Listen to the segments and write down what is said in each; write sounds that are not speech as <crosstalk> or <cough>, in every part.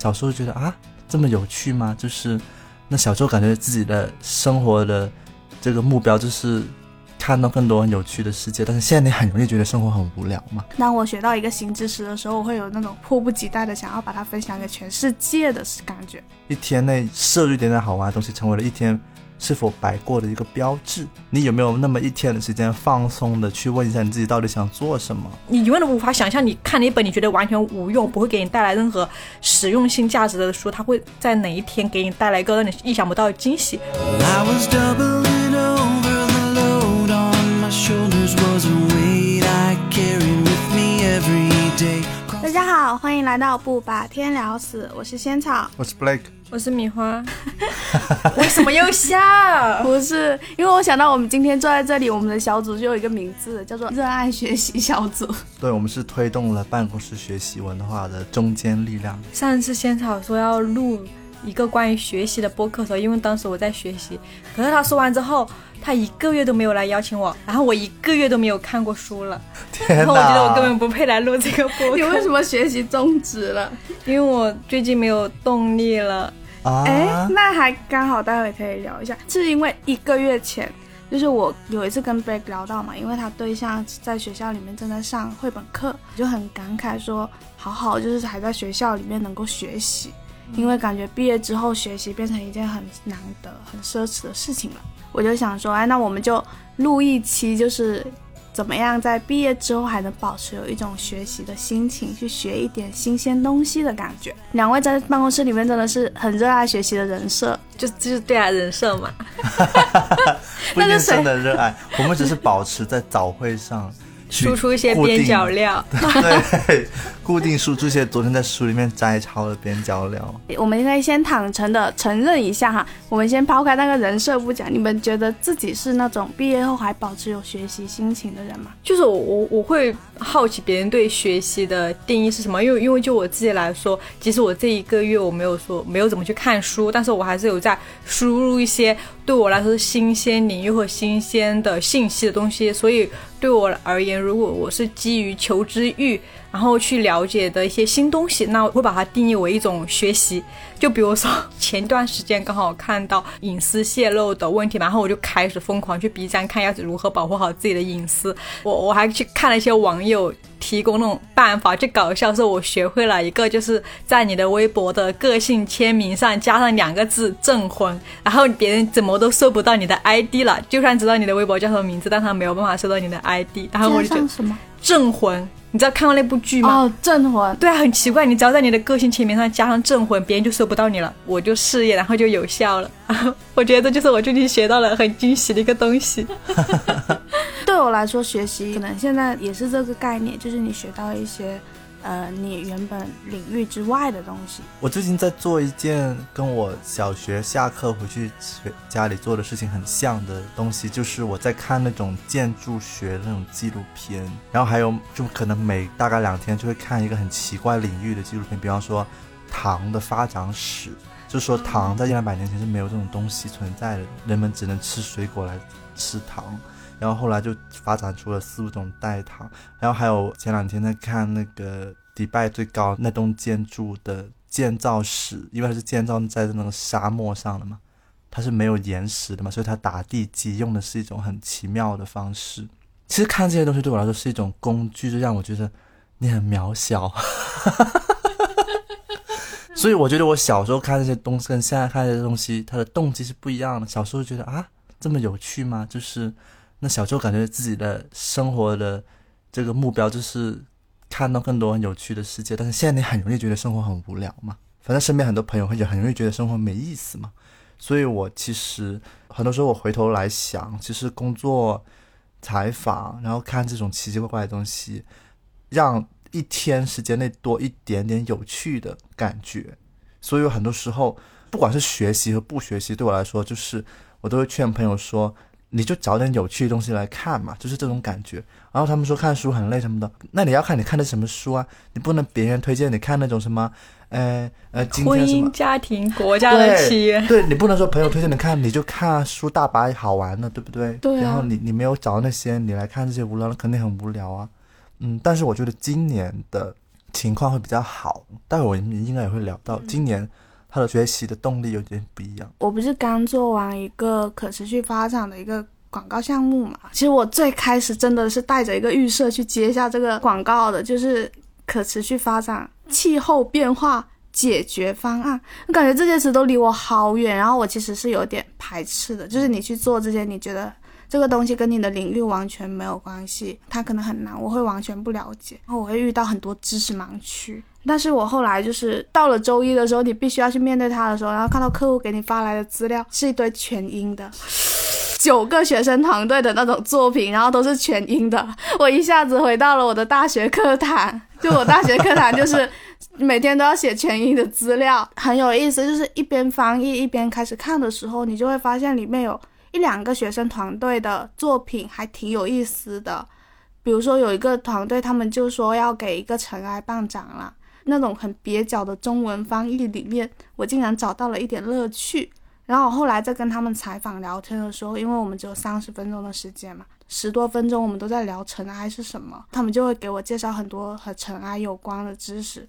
小时候觉得啊，这么有趣吗？就是那小时候感觉自己的生活的这个目标就是看到更多很有趣的世界，但是现在你很容易觉得生活很无聊嘛。当我学到一个新知识的时候，我会有那种迫不及待的想要把它分享给全世界的感觉。一天内摄入一点点好玩的东西，成为了一天。是否摆过的一个标志？你有没有那么一天的时间放松的去问一下你自己到底想做什么？你永远都无法想象，你看了一本你觉得完全无用、不会给你带来任何实用性价值的书，它会在哪一天给你带来一个让你意想不到的惊喜？大家好，欢迎来到不把天聊死，我是仙草，我是 Blake。我是米花，<laughs> 为什么又笑？不是，因为我想到我们今天坐在这里，我们的小组就有一个名字，叫做“热爱学习小组”。对，我们是推动了办公室学习文化的中坚力量。上次仙草说要录一个关于学习的播客的时候，因为当时我在学习，可是他说完之后，他一个月都没有来邀请我，然后我一个月都没有看过书了。然后我觉得我根本不配来录这个播客。你为什么学习终止了？因为我最近没有动力了。哎，那还刚好，待会可以聊一下。是因为一个月前，就是我有一次跟 b 聊到嘛，因为他对象在学校里面正在上绘本课，就很感慨说，好好就是还在学校里面能够学习，因为感觉毕业之后学习变成一件很难得、很奢侈的事情了。我就想说，哎，那我们就录一期，就是。怎么样，在毕业之后还能保持有一种学习的心情，去学一点新鲜东西的感觉？两位在办公室里面真的是很热爱学习的人设，就 <laughs> 就是对啊，人设嘛。<laughs> <laughs> 不一定真的热爱，我们只是保持在早会上。输出一些边角料，<laughs> 对，<laughs> 固定输出一些昨天在书里面摘抄的边角料。我们应该先坦诚的承认一下哈，我们先抛开那个人设不讲，你们觉得自己是那种毕业后还保持有学习心情的人吗？就是我我我会好奇别人对学习的定义是什么，因为因为就我自己来说，即使我这一个月我没有说没有怎么去看书，但是我还是有在输入一些对我来说是新鲜领域和新鲜的信息的东西，所以。对我而言，如果我是基于求知欲，然后去了解的一些新东西，那我会把它定义为一种学习。就比如说前段时间刚好看到隐私泄露的问题，然后我就开始疯狂去 B 站看要如何保护好自己的隐私。我我还去看了一些网友提供那种办法，就搞笑说，我学会了一个，就是在你的微博的个性签名上加上两个字“证婚”，然后别人怎么都搜不到你的 ID 了。就算知道你的微博叫什么名字，但他没有办法搜到你的 ID。然后我就觉得什么证婚？你知道看过那部剧吗？哦，镇魂。对啊，很奇怪，你只要在你的个性签名上加上镇魂，别人就搜不到你了。<laughs> 我就试验，然后就有效了。<laughs> 我觉得这就是我最近学到了很惊喜的一个东西。<laughs> 对我来说，学习可能现在也是这个概念，就是你学到一些。呃，你原本领域之外的东西。我最近在做一件跟我小学下课回去家里做的事情很像的东西，就是我在看那种建筑学那种纪录片，然后还有就可能每大概两天就会看一个很奇怪领域的纪录片，比方说糖的发展史，就是说糖在一两百年前是没有这种东西存在的，人们只能吃水果来吃糖。然后后来就发展出了四五种代糖，然后还有前两天在看那个迪拜最高那栋建筑的建造史，因为它是建造在那个沙漠上的嘛，它是没有岩石的嘛，所以它打地基用的是一种很奇妙的方式。其实看这些东西对我来说是一种工具，就让我觉得你很渺小。<laughs> 所以我觉得我小时候看这些东西跟现在看这些东西，它的动机是不一样的。小时候觉得啊，这么有趣吗？就是。那小时候感觉自己的生活的这个目标就是看到更多有趣的世界，但是现在你很容易觉得生活很无聊嘛。反正身边很多朋友会很容易觉得生活没意思嘛。所以我其实很多时候我回头来想，其实工作、采访，然后看这种奇奇怪怪的东西，让一天时间内多一点点有趣的感觉。所以有很多时候，不管是学习和不学习，对我来说，就是我都会劝朋友说。你就找点有趣的东西来看嘛，就是这种感觉。然后他们说看书很累什么的，那你要看你看的什么书啊？你不能别人推荐你看那种什么，呃呃，婚姻家庭国家的企业。对你不能说朋友推荐你看，你就看书大把好玩的，对不对？对。然后你你没有找那些，你来看这些无聊的，肯定很无聊啊。嗯，但是我觉得今年的情况会比较好。待会我们应该也会聊到，今年他的学习的动力有点不一样。我不是刚做完一个可持续发展的一个广告项目嘛？其实我最开始真的是带着一个预设去接下这个广告的，就是可持续发展、气候变化解决方案。我感觉这些词都离我好远，然后我其实是有点排斥的。就是你去做这些，你觉得这个东西跟你的领域完全没有关系，它可能很难，我会完全不了解，然后我会遇到很多知识盲区。但是我后来就是到了周一的时候，你必须要去面对它的时候，然后看到客户给你发来的资料是一堆全英的，<sighs> 九个学生团队的那种作品，然后都是全英的，我一下子回到了我的大学课堂，就我大学课堂就是每天都要写全英的资料，很有意思。就是一边翻译一边开始看的时候，你就会发现里面有一两个学生团队的作品还挺有意思的，比如说有一个团队，他们就说要给一个尘埃颁奖了。那种很蹩脚的中文翻译里面，我竟然找到了一点乐趣。然后后来在跟他们采访聊天的时候，因为我们只有三十分钟的时间嘛，十多分钟我们都在聊尘埃是什么，他们就会给我介绍很多和尘埃有关的知识。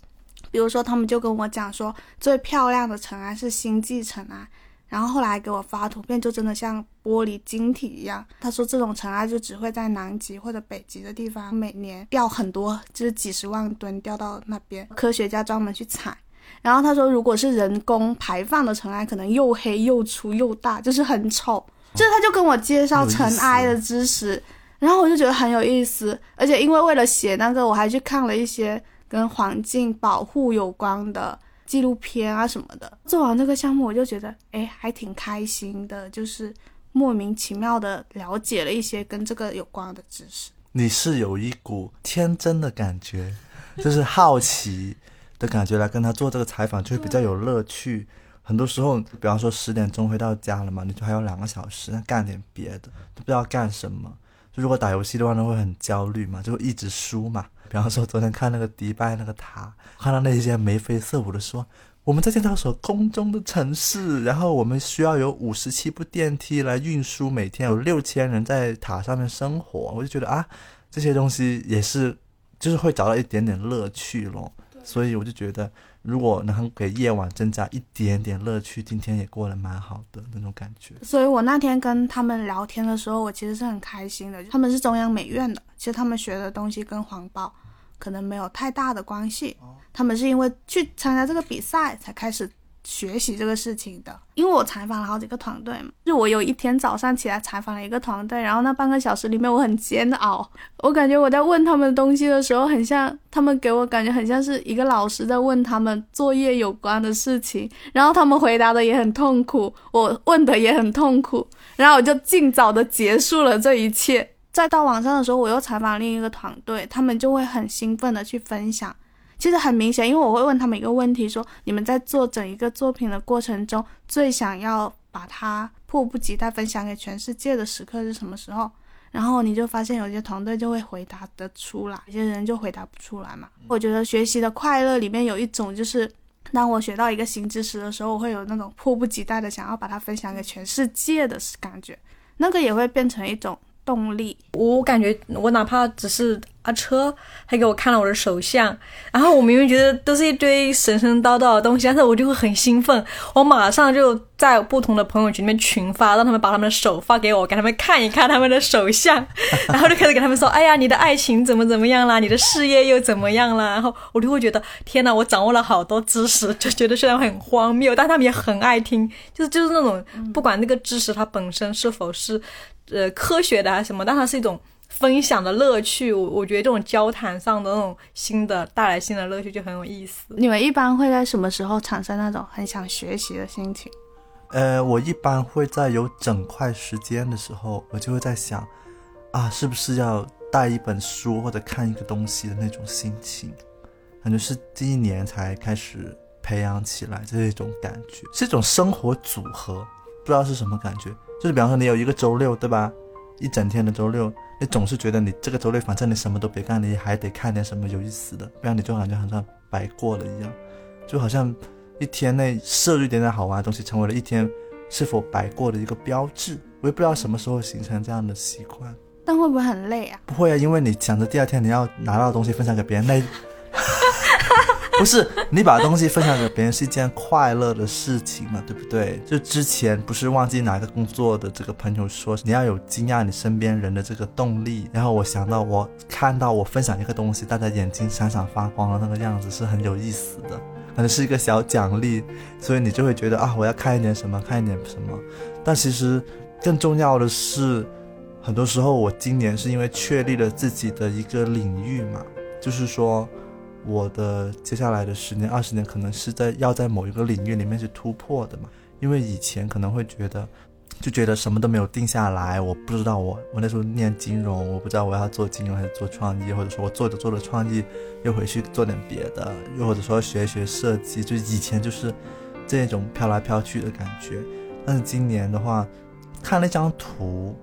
比如说，他们就跟我讲说，最漂亮的尘埃是星际尘埃。然后后来给我发图片，就真的像玻璃晶体一样。他说这种尘埃就只会在南极或者北极的地方，每年掉很多，就是几十万吨掉到那边，科学家专门去采。然后他说，如果是人工排放的尘埃，可能又黑又粗又大，就是很丑。就他就跟我介绍尘埃的知识，然后我就觉得很有意思。而且因为为了写那个，我还去看了一些跟环境保护有关的。纪录片啊什么的，做完这个项目我就觉得，哎，还挺开心的，就是莫名其妙的了解了一些跟这个有关的知识。你是有一股天真的感觉，<laughs> 就是好奇的感觉来跟他做这个采访，就会比较有乐趣。很多时候，比方说十点钟回到家了嘛，你就还有两个小时，那干点别的，都不知道干什么。就如果打游戏的话，呢，会很焦虑嘛，就会一直输嘛。比方说，昨天看那个迪拜那个塔，看到那些眉飞色舞的说，我们在建造所空中的城市，然后我们需要有五十七部电梯来运输，每天有六千人在塔上面生活，我就觉得啊，这些东西也是，就是会找到一点点乐趣咯。所以我就觉得。如果能给夜晚增加一点点乐趣，今天也过得蛮好的那种感觉。所以我那天跟他们聊天的时候，我其实是很开心的。他们是中央美院的，其实他们学的东西跟环保可能没有太大的关系。他们是因为去参加这个比赛才开始。学习这个事情的，因为我采访了好几个团队嘛，就我有一天早上起来采访了一个团队，然后那半个小时里面我很煎熬，我感觉我在问他们东西的时候，很像他们给我感觉很像是一个老师在问他们作业有关的事情，然后他们回答的也很痛苦，我问的也很痛苦，然后我就尽早的结束了这一切。再到晚上的时候，我又采访另一个团队，他们就会很兴奋的去分享。其实很明显，因为我会问他们一个问题：说你们在做整一个作品的过程中，最想要把它迫不及待分享给全世界的时刻是什么时候？然后你就发现有些团队就会回答得出来，有些人就回答不出来嘛。我觉得学习的快乐里面有一种，就是当我学到一个新知识的时候，我会有那种迫不及待的想要把它分享给全世界的感觉，那个也会变成一种。动力，我感觉我哪怕只是阿车，还给我看了我的手相，然后我明明觉得都是一堆神神叨叨的东西，但是我就会很兴奋，我马上就在不同的朋友圈里面群发，让他们把他们的手发给我，给他们看一看他们的手相，<laughs> 然后就开始给他们说，哎呀，你的爱情怎么怎么样啦，你的事业又怎么样啦，然后我就会觉得，天呐，我掌握了好多知识，就觉得虽然很荒谬，但他们也很爱听，就是就是那种不管那个知识它本身是否是。呃，科学的还是什么？但它是一种分享的乐趣。我我觉得这种交谈上的那种新的带来新的乐趣就很有意思。你们一般会在什么时候产生那种很想学习的心情？呃，我一般会在有整块时间的时候，我就会在想，啊，是不是要带一本书或者看一个东西的那种心情？感觉是第一年才开始培养起来这一种感觉，是一种生活组合，不知道是什么感觉。就是比方说你有一个周六，对吧？一整天的周六，你总是觉得你这个周六反正你什么都别干，你还得看点什么有意思的，不然你就感觉好像白过了一样，就好像一天内摄入一点点好玩的东西，成为了一天是否白过的一个标志。我也不知道什么时候形成这样的习惯，但会不会很累啊？不会啊，因为你想着第二天你要拿到东西分享给别人，那 <laughs> 不是你把东西分享给别人是一件快乐的事情嘛，对不对？就之前不是忘记哪个工作的这个朋友说，你要有惊讶你身边人的这个动力。然后我想到，我看到我分享一个东西，大家眼睛闪闪发光的那个样子是很有意思的，可能是一个小奖励，所以你就会觉得啊，我要看一点什么，看一点什么。但其实更重要的是，很多时候我今年是因为确立了自己的一个领域嘛，就是说。我的接下来的十年、二十年，可能是在要在某一个领域里面去突破的嘛。因为以前可能会觉得，就觉得什么都没有定下来，我不知道我我那时候念金融，我不知道我要做金融还是做创意，或者说我做着做着创意又回去做点别的，又或者说学一学设计，就以前就是这种飘来飘去的感觉。但是今年的话，看那张图，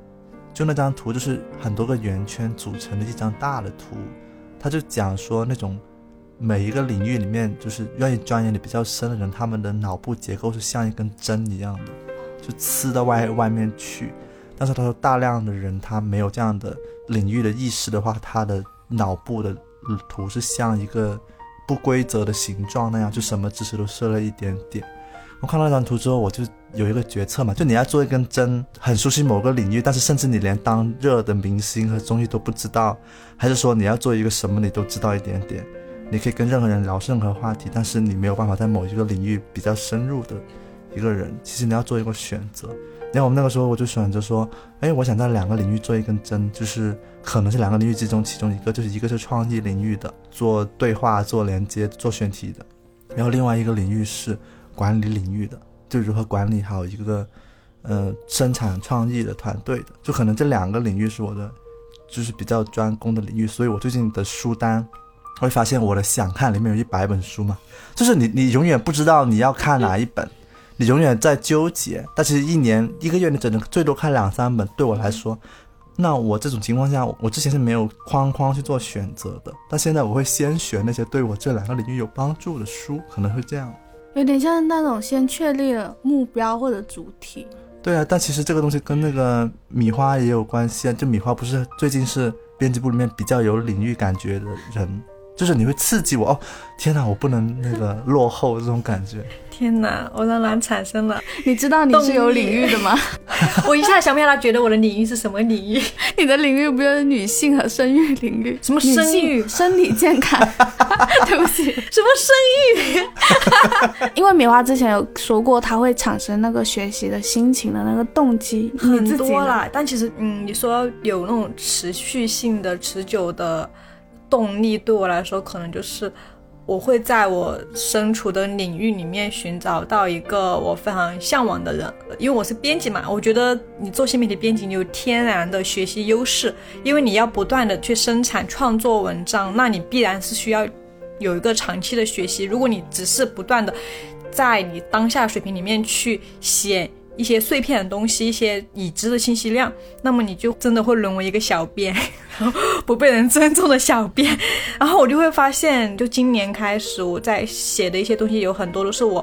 就那张图就是很多个圆圈组成的一张大的图，他就讲说那种。每一个领域里面，就是愿意钻研的比较深的人，他们的脑部结构是像一根针一样的，就刺到外外面去。但是他说，大量的人他没有这样的领域的意识的话，他的脑部的图是像一个不规则的形状那样，就什么知识都设了一点点。我看到那张图之后，我就有一个决策嘛，就你要做一根针，很熟悉某个领域，但是甚至你连当热的明星和综艺都不知道，还是说你要做一个什么你都知道一点点。你可以跟任何人聊任何话题，但是你没有办法在某一个领域比较深入的一个人。其实你要做一个选择。然后我们那个时候我就选择说，哎，我想在两个领域做一根针，就是可能是两个领域之中其中一个，就是一个是创意领域的，做对话、做连接、做选题的，然后另外一个领域是管理领域的，就如何管理好一个呃生产创意的团队的。就可能这两个领域是我的，就是比较专攻的领域。所以我最近的书单。会发现我的想看里面有一百本书嘛，就是你你永远不知道你要看哪一本，你永远在纠结。但其实一年一个月你只能最多看两三本。对我来说，那我这种情况下，我之前是没有框框去做选择的。但现在我会先选那些对我这两个领域有帮助的书，可能会这样。有点像那种先确立了目标或者主题。对啊，但其实这个东西跟那个米花也有关系啊。就米花不是最近是编辑部里面比较有领域感觉的人。就是你会刺激我哦，天哪，我不能那个 <laughs> 落后这种感觉。天哪，我让然产生了，你知道你是有领域的吗？<laughs> 我一下想不起来，觉得我的领域是什么领域？你的领域不就是女性和生育领域？什么生育？身体健康？<laughs> 对不起，什么生育？因为米花之前有说过，它会产生那个学习的心情的那个动机很多啦。但其实，嗯，你说有那种持续性的、持久的。动力对我来说，可能就是我会在我身处的领域里面寻找到一个我非常向往的人。因为我是编辑嘛，我觉得你做新媒体编辑，你有天然的学习优势，因为你要不断的去生产创作文章，那你必然是需要有一个长期的学习。如果你只是不断的在你当下水平里面去写。一些碎片的东西，一些已知的信息量，那么你就真的会沦为一个小编，<laughs> 不被人尊重的小编。然后我就会发现，就今年开始，我在写的一些东西，有很多都是我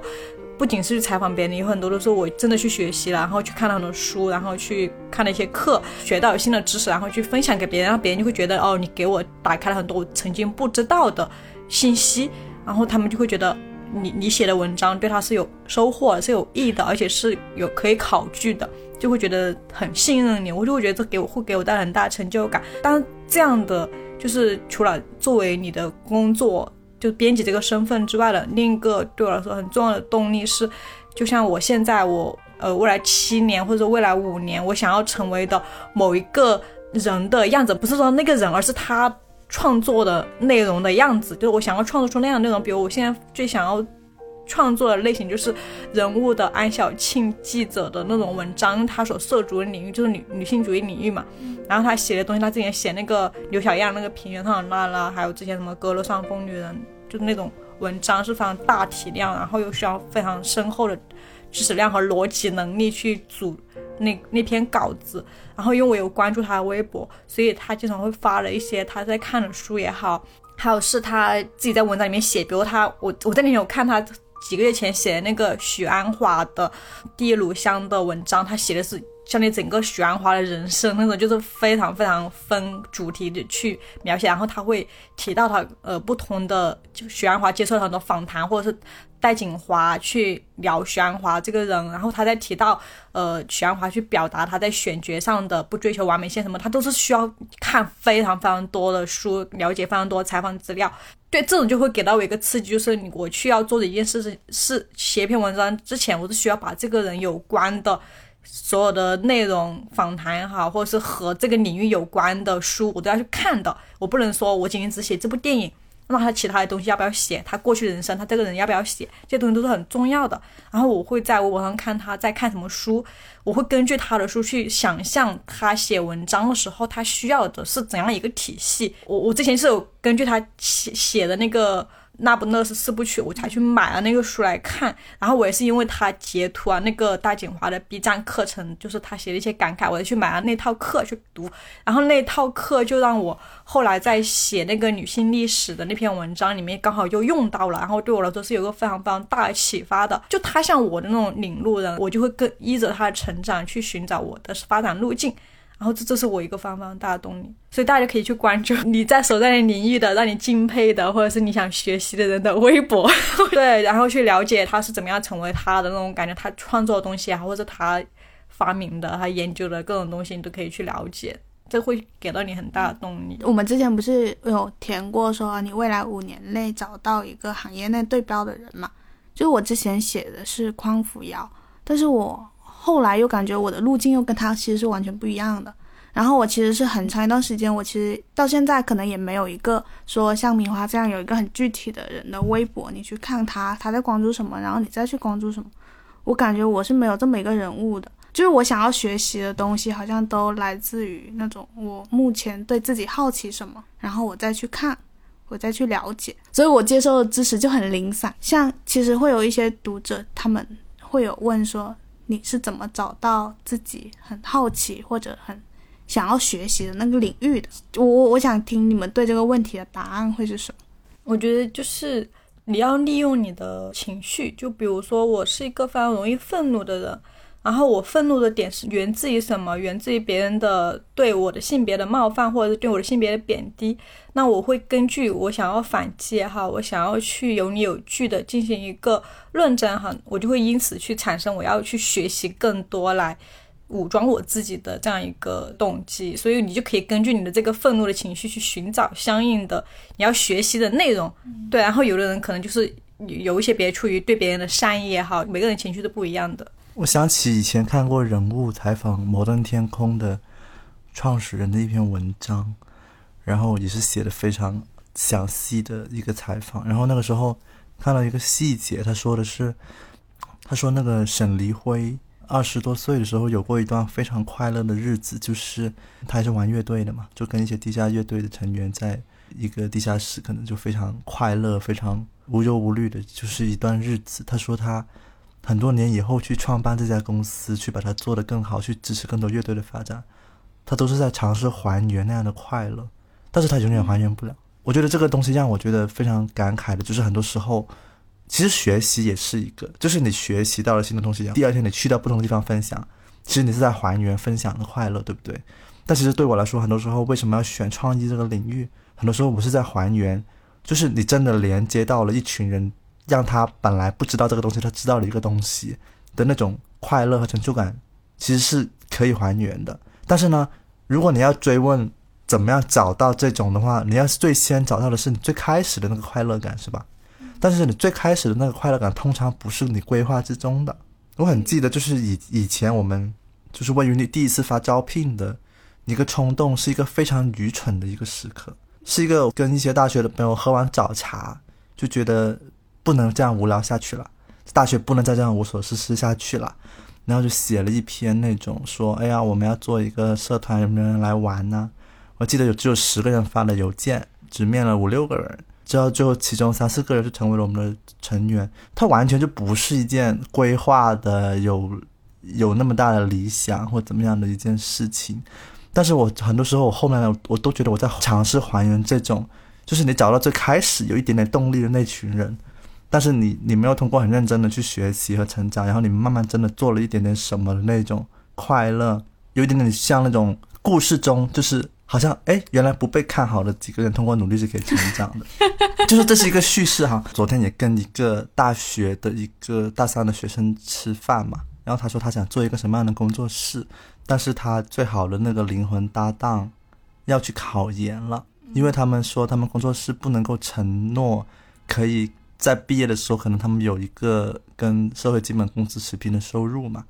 不仅是去采访别人，有很多都是我真的去学习了，然后去看了很多书，然后去看了一些课，学到新的知识，然后去分享给别人，然后别人就会觉得，哦，你给我打开了很多我曾经不知道的信息，然后他们就会觉得。你你写的文章对他是有收获、是有益的，而且是有可以考据的，就会觉得很信任你。我就会觉得这给我会给我带来很大成就感。但这样的就是除了作为你的工作，就编辑这个身份之外的另一个对我来说很重要的动力是，就像我现在我呃未来七年或者未来五年我想要成为的某一个人的样子，不是说那个人，而是他。创作的内容的样子，就是我想要创作出那样的内容。比如我现在最想要创作的类型，就是人物的安小庆记者的那种文章。他所涉足的领域就是女女性主义领域嘛。然后他写的东西，他之前写那个刘小样那个平原上的娜拉，还有之前什么歌乐上风女人，就是那种文章是非常大体量，然后又需要非常深厚的知识量和逻辑能力去组。那那篇稿子，然后因为我有关注他的微博，所以他经常会发了一些他在看的书也好，还有是他自己在文章里面写，比如他我我在那天有看他几个月前写的那个许鞍华的《第一炉香》的文章，他写的是像你整个许鞍华的人生那种，就是非常非常分主题的去描写。然后他会提到他呃不同的，就许鞍华接受了很多访谈，或者是戴锦华去聊许鞍华这个人。然后他在提到呃许鞍华去表达他在选角上的不追求完美线什么，他都是需要看非常非常多的书，了解非常多采访资料。对这种就会给到我一个刺激，就是我去要做的一件事是是写一篇文章之前，我是需要把这个人有关的。所有的内容访谈也好，或者是和这个领域有关的书，我都要去看的。我不能说我仅仅只写这部电影，那他其他的东西要不要写？他过去人生，他这个人要不要写？这些东西都是很重要的。然后我会在微博上看他在看什么书，我会根据他的书去想象他写文章的时候他需要的是怎样一个体系。我我之前是有根据他写写的那个。那不勒斯四部曲，我才去买了那个书来看。然后我也是因为他截图啊，那个大锦华的 B 站课程，就是他写的一些感慨，我就去买了那套课去读。然后那套课就让我后来在写那个女性历史的那篇文章里面刚好就用到了。然后对我来说是有个非常非常大的启发的。就他像我的那种领路人，我就会跟依着他的成长去寻找我的发展路径。然后这这是我一个方方大的动力，所以大家可以去关注你在所在的领域的让你敬佩的，或者是你想学习的人的微博，<laughs> 对，然后去了解他是怎么样成为他的那种感觉，他创作的东西啊，或者他发明的、他研究的各种东西，你都可以去了解，这会给到你很大的动力。我们之前不是有填过说你未来五年内找到一个行业内对标的人嘛？就我之前写的是匡扶摇，但是我。后来又感觉我的路径又跟他其实是完全不一样的，然后我其实是很长一段时间，我其实到现在可能也没有一个说像米花这样有一个很具体的人的微博，你去看他他在关注什么，然后你再去关注什么。我感觉我是没有这么一个人物的，就是我想要学习的东西好像都来自于那种我目前对自己好奇什么，然后我再去看，我再去了解，所以我接受的知识就很零散。像其实会有一些读者他们会有问说。你是怎么找到自己很好奇或者很想要学习的那个领域的？我我我想听你们对这个问题的答案会是什么？我觉得就是你要利用你的情绪，就比如说我是一个非常容易愤怒的人。然后我愤怒的点是源自于什么？源自于别人的对我的性别的冒犯，或者是对我的性别的贬低。那我会根据我想要反击哈，我想要去有理有据的进行一个论证哈，我就会因此去产生我要去学习更多来武装我自己的这样一个动机。所以你就可以根据你的这个愤怒的情绪去寻找相应的你要学习的内容。对，然后有的人可能就是有一些别出于对别人的善意也好，每个人情绪都不一样的。我想起以前看过人物采访摩登天空的创始人的一篇文章，然后也是写的非常详细的一个采访。然后那个时候看到一个细节，他说的是，他说那个沈黎辉二十多岁的时候有过一段非常快乐的日子，就是他还是玩乐队的嘛，就跟一些地下乐队的成员在一个地下室，可能就非常快乐、非常无忧无虑的，就是一段日子。他说他。很多年以后去创办这家公司，去把它做得更好，去支持更多乐队的发展，他都是在尝试还原那样的快乐，但是他永远还原不了。我觉得这个东西让我觉得非常感慨的，就是很多时候，其实学习也是一个，就是你学习到了新的东西，第二天你去到不同的地方分享，其实你是在还原分享的快乐，对不对？但其实对我来说，很多时候为什么要选创意这个领域？很多时候我是在还原，就是你真的连接到了一群人。让他本来不知道这个东西，他知道了一个东西的那种快乐和成就感，其实是可以还原的。但是呢，如果你要追问怎么样找到这种的话，你要最先找到的是你最开始的那个快乐感，是吧？但是你最开始的那个快乐感，通常不是你规划之中的。我很记得，就是以以前我们就是问于你第一次发招聘的一个冲动，是一个非常愚蠢的一个时刻，是一个跟一些大学的朋友喝完早茶就觉得。不能这样无聊下去了，大学不能再这样无所事事下去了，然后就写了一篇那种说，哎呀，我们要做一个社团，有没有人来玩呢？我记得有只有十个人发了邮件，只面了五六个人，之后最后其中三四个人就成为了我们的成员。他完全就不是一件规划的有有那么大的理想或怎么样的一件事情，但是我很多时候我后面我都觉得我在尝试还原这种，就是你找到最开始有一点点动力的那群人。但是你你没有通过很认真的去学习和成长，然后你慢慢真的做了一点点什么的那种快乐，有一点点像那种故事中，就是好像哎，原来不被看好的几个人通过努力是可以成长的，<laughs> 就是这是一个叙事哈。昨天也跟一个大学的一个大三的学生吃饭嘛，然后他说他想做一个什么样的工作室，但是他最好的那个灵魂搭档要去考研了，因为他们说他们工作室不能够承诺可以在毕业的时候，可能他们有一个跟社会基本工资持平的收入嘛。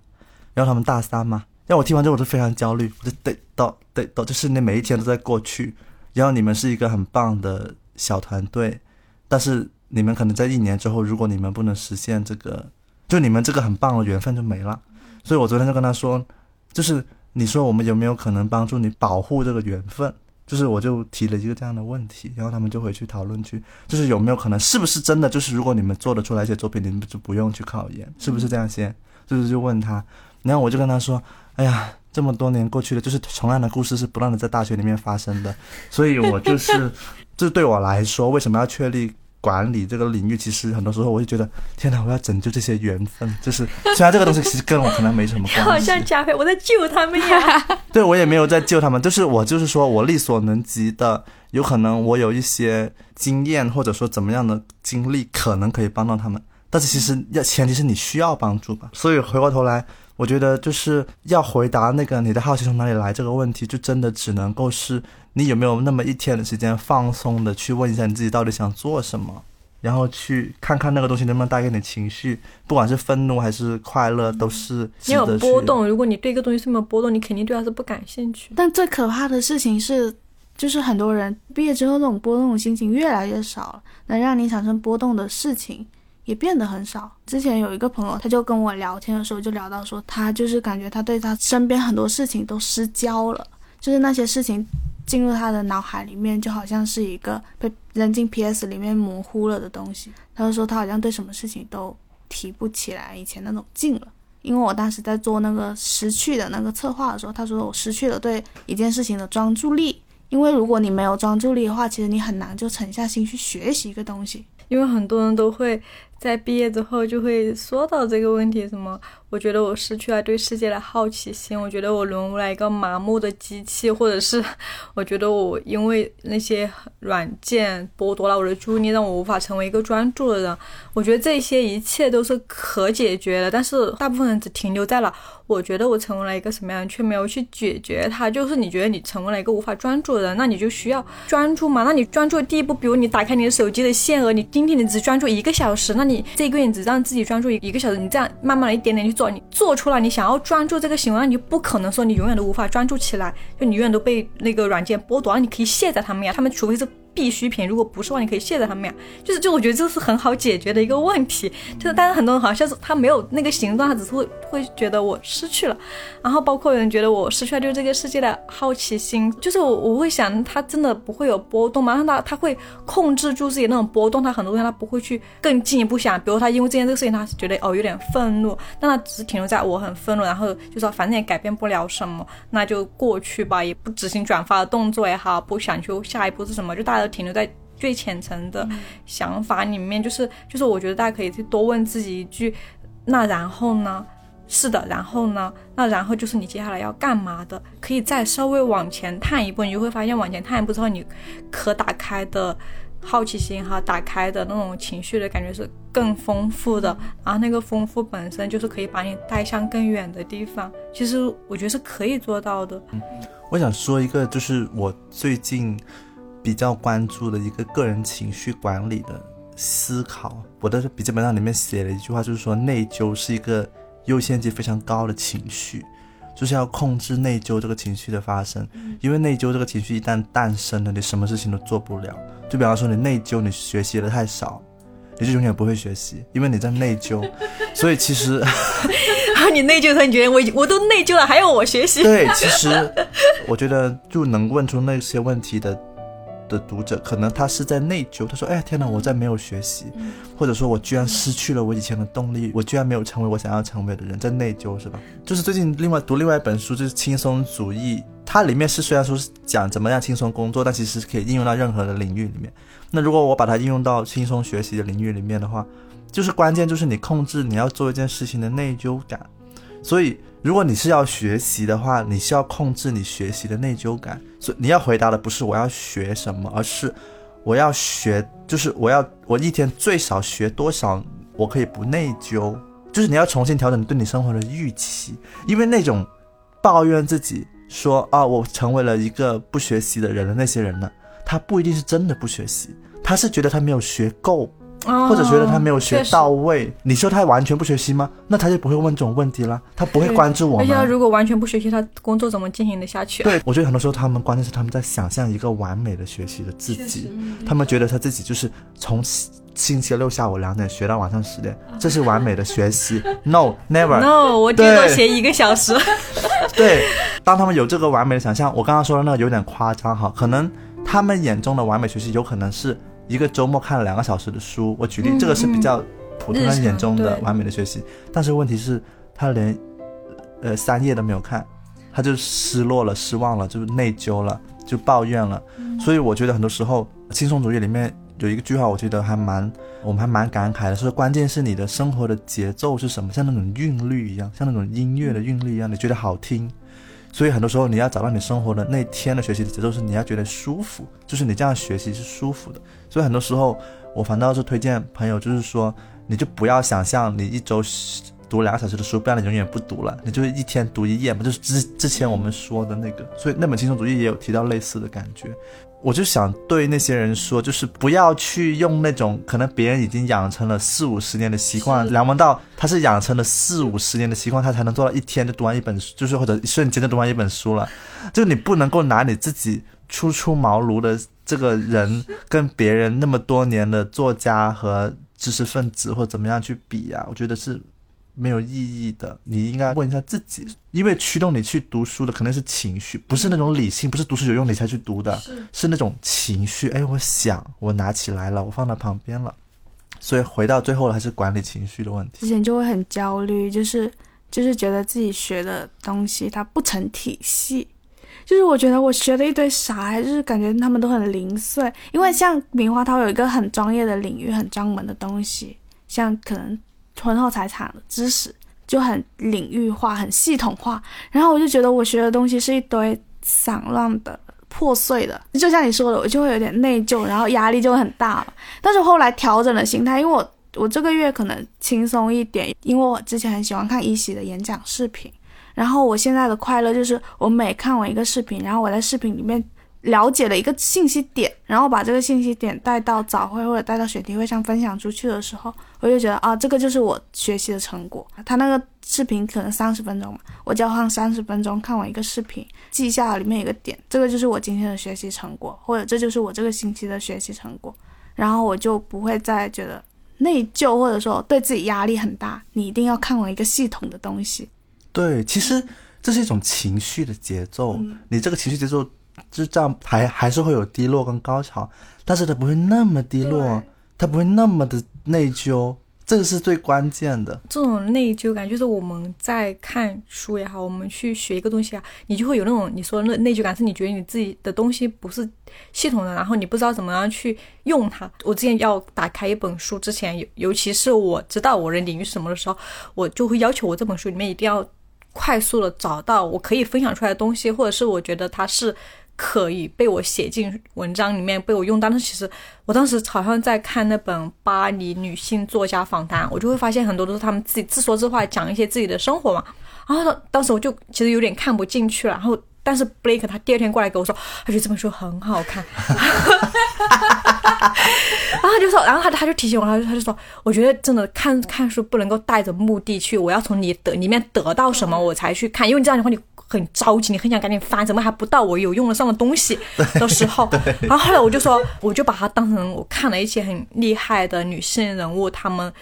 然后他们大三嘛，让我听完之后我就非常焦虑，我就得到得到，就是那每一天都在过去。然后你们是一个很棒的小团队，但是你们可能在一年之后，如果你们不能实现这个，就你们这个很棒的缘分就没了。所以我昨天就跟他说，就是你说我们有没有可能帮助你保护这个缘分？就是我就提了一个这样的问题，然后他们就回去讨论去，就是有没有可能，是不是真的？就是如果你们做得出来一些作品，你们就不用去考研，是不是这样先？就是就问他。然后我就跟他说：“哎呀，这么多年过去了，就是同样的故事是不断的在大学里面发生的，所以我就是，<laughs> 这对我来说，为什么要确立管理这个领域？其实很多时候我就觉得，天哪，我要拯救这些缘分。就是虽然这个东西其实跟我可能没什么关系，<laughs> 好像加菲，我在救他们呀。<laughs> 对我也没有在救他们，就是我就是说我力所能及的，有可能我有一些经验或者说怎么样的经历，可能可以帮到他们。但是其实要前提是你需要帮助吧。所以回过头来。”我觉得就是要回答那个你的好奇从哪里来这个问题，就真的只能够是你有没有那么一天的时间放松的去问一下你自己到底想做什么，然后去看看那个东西能不能带给你情绪，不管是愤怒还是快乐，都是你有波动。如果你对一个东西是没有波动，你肯定对它是不感兴趣。但最可怕的事情是，就是很多人毕业之后，那种波动的心情越来越少了，能让你产生波动的事情。也变得很少。之前有一个朋友，他就跟我聊天的时候，就聊到说，他就是感觉他对他身边很多事情都失焦了，就是那些事情进入他的脑海里面，就好像是一个被扔进 PS 里面模糊了的东西。他就说他好像对什么事情都提不起来以前那种劲了。因为我当时在做那个失去的那个策划的时候，他说我失去了对一件事情的专注力。因为如果你没有专注力的话，其实你很难就沉下心去学习一个东西。因为很多人都会。在毕业之后就会说到这个问题，什么？我觉得我失去了对世界的好奇心，我觉得我沦为了一个麻木的机器，或者是 <laughs> 我觉得我因为那些软件剥夺了我的注意力，让我无法成为一个专注的人。我觉得这些一切都是可解决的，但是大部分人只停留在了我觉得我成为了一个什么样，却没有去解决它。就是你觉得你成为了一个无法专注的人，那你就需要专注嘛？那你专注的第一步，比如你打开你的手机的限额，你今天你只专注一个小时，那你这个月你只让自己专注一个小时，你这样慢慢的一点点去做。你做出来，你想要专注这个行为，你就不可能说你永远都无法专注起来，就你永远都被那个软件剥夺了。你可以卸载他们呀，他们除非是。必需品，如果不是的话，你可以卸载他们呀。就是，就我觉得这是很好解决的一个问题。就是，但是很多人好像是他没有那个行动，他只是会会觉得我失去了。然后包括有人觉得我失去了对这个世界的好奇心。就是我我会想，他真的不会有波动吗？让他他会控制住自己那种波动，他很多东西他不会去更进一步想。比如他因为这件这个事情，他觉得哦有点愤怒，但他只是停留在我很愤怒，然后就说反正也改变不了什么，那就过去吧，也不执行转发的动作也好，不想去下一步是什么，就大家。停留在最浅层的想法里面，就是就是，我觉得大家可以去多问自己一句：那然后呢？是的，然后呢？那然后就是你接下来要干嘛的？可以再稍微往前探一步，你就会发现往前探一步之后，你可打开的好奇心哈，打开的那种情绪的感觉是更丰富的。然后那个丰富本身就是可以把你带向更远的地方。其实我觉得是可以做到的。嗯，我想说一个，就是我最近。比较关注的一个个人情绪管理的思考，我的笔记本上里面写了一句话，就是说内疚是一个优先级非常高的情绪，就是要控制内疚这个情绪的发生，因为内疚这个情绪一旦诞生了，你什么事情都做不了。就比方说你内疚你学习的太少，你就永远不会学习，因为你在内疚。<laughs> 所以其实，你内疚他，你觉得我我都内疚了，还要我学习？对，其实我觉得就能问出那些问题的。的读者可能他是在内疚，他说：“哎呀天哪，我在没有学习，或者说我居然失去了我以前的动力，我居然没有成为我想要成为的人，在内疚是吧？”就是最近另外读另外一本书，就是轻松主义，它里面是虽然说是讲怎么样轻松工作，但其实可以应用到任何的领域里面。那如果我把它应用到轻松学习的领域里面的话，就是关键就是你控制你要做一件事情的内疚感。所以如果你是要学习的话，你需要控制你学习的内疚感。所以你要回答的不是我要学什么，而是我要学，就是我要我一天最少学多少，我可以不内疚。就是你要重新调整对你生活的预期，因为那种抱怨自己说啊，我成为了一个不学习的人的那些人呢，他不一定是真的不学习，他是觉得他没有学够。或者觉得他没有学到位，你说他完全不学习吗？那他就不会问这种问题了，他不会关注我们。而且他如果完全不学习，他工作怎么进行的下去？对，我觉得很多时候他们关键是他们在想象一个完美的学习的自己，他们觉得他自己就是从星期六下午两点学到晚上十点，这是完美的学习。No，never，No，<laughs> 我最多学一个小时。<laughs> 对，当他们有这个完美的想象，我刚刚说的那个有点夸张哈，可能他们眼中的完美学习有可能是。一个周末看了两个小时的书，我举例，这个是比较普通人眼中的完美的学习。但是问题是，他连呃三页都没有看，他就失落了、失望了，就是内疚了，就抱怨了。所以我觉得很多时候，轻松主义里面有一个句话，我觉得还蛮，我们还蛮感慨的，说关键是你的生活的节奏是什么，像那种韵律一样，像那种音乐的韵律一样，你觉得好听。所以很多时候，你要找到你生活的那天的学习的节奏，是你要觉得舒服，就是你这样学习是舒服的。所以很多时候，我反倒是推荐朋友，就是说，你就不要想象你一周读两个小时的书，不然你永远不读了，你就是一天读一页嘛，就是之之前我们说的那个。所以那本轻松主义也有提到类似的感觉。我就想对那些人说，就是不要去用那种可能别人已经养成了四五十年的习惯，梁文道他是养成了四五十年的习惯，他才能做到一天就读完一本书，就是或者一瞬间就读完一本书了。就你不能够拿你自己初出茅庐的这个人跟别人那么多年的作家和知识分子或者怎么样去比啊，我觉得是。没有意义的，你应该问一下自己，因为驱动你去读书的肯定是情绪，不是那种理性，不是读书有用你才去读的，是那种情绪。哎，我想，我拿起来了，我放到旁边了，所以回到最后还是管理情绪的问题。之前就会很焦虑，就是就是觉得自己学的东西它不成体系，就是我觉得我学了一堆啥，就是感觉他们都很零碎。因为像棉花糖有一个很专业的领域，很专门的东西，像可能。婚后财产的知识就很领域化、很系统化，然后我就觉得我学的东西是一堆散乱的、破碎的，就像你说的，我就会有点内疚，然后压力就会很大。但是后来调整了心态，因为我我这个月可能轻松一点，因为我之前很喜欢看一喜的演讲视频，然后我现在的快乐就是我每看完一个视频，然后我在视频里面。了解了一个信息点，然后把这个信息点带到早会或者带到选题会上分享出去的时候，我就觉得啊，这个就是我学习的成果。他那个视频可能三十分钟嘛，我交换三十分钟看完一个视频，记下里面一个点，这个就是我今天的学习成果，或者这就是我这个星期的学习成果。然后我就不会再觉得内疚，或者说对自己压力很大。你一定要看完一个系统的东西。对，其实这是一种情绪的节奏，你这个情绪节奏。就这样，还还是会有低落跟高潮，但是它不会那么低落，它不会那么的内疚，这个是最关键的。这种内疚感，就是我们在看书也好，我们去学一个东西啊，你就会有那种你说的那内疚感，是你觉得你自己的东西不是系统的，然后你不知道怎么样去用它。我之前要打开一本书之前，尤尤其是我知道我的领域是什么的时候，我就会要求我这本书里面一定要快速的找到我可以分享出来的东西，或者是我觉得它是。可以被我写进文章里面，被我用。但是其实我当时好像在看那本巴黎女性作家访谈，我就会发现很多都是他们自己自说自话，讲一些自己的生活嘛。然后当时我就其实有点看不进去了。然后但是 Blake 他第二天过来跟我说，他觉得这本书很好看。然后他就说，然后他他就提醒我，他就他就说，我觉得真的看看书不能够带着目的去，我要从你的里面得到什么我才去看，因为这样的话你。很着急，你很想赶紧翻，怎么还不到我有用得上的东西 <laughs> 的时候？然后后来我就说，我就把它当成我看了一些很厉害的女性人物，她们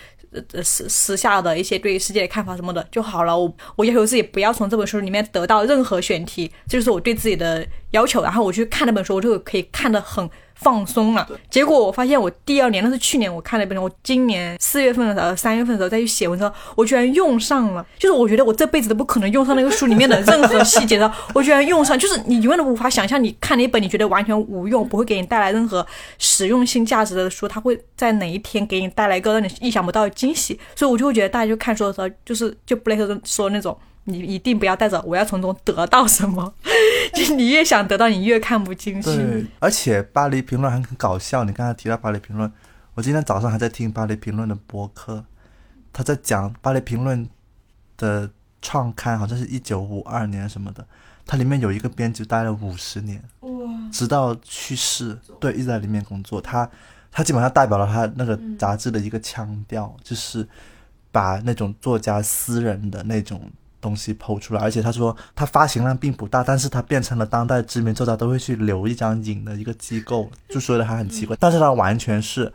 私私下的一些对世界的看法什么的就好了。我我要求自己不要从这本书里面得到任何选题，这就是我对自己的要求。然后我去看那本书，我就可以看得很放松了。结果我发现我第二年，那是去年我看了一本书，我今年四月份的时候、三月份的时候再去写文章，我居然用上了。就是我觉得我这辈子都不可能用上那个书里面的任何细节的，<laughs> 我居然用上。就是你永远都无法想象，你看了一本你觉得完全无用、不会给你带来任何实用性价值的书，它会在哪一天给你带来一个让你意想不到的惊喜。所以我就会觉得，大家就看书的时候，就是就布雷克说那种。你一定不要带着我要从中得到什么，<laughs> 就你越想得到，你越看不进去。对，而且巴黎评论还很搞笑。你刚才提到巴黎评论，我今天早上还在听巴黎评论的播客，他在讲巴黎评论的创刊，好像是一九五二年什么的。它里面有一个编辑待了五十年，哇，直到去世，对，一直在里面工作。他他基本上代表了他那个杂志的一个腔调，就是把那种作家私人的那种。东西剖出来，而且他说他发行量并不大，但是他变成了当代知名作家都会去留一张影的一个机构，就说的还很奇怪，但是他完全是，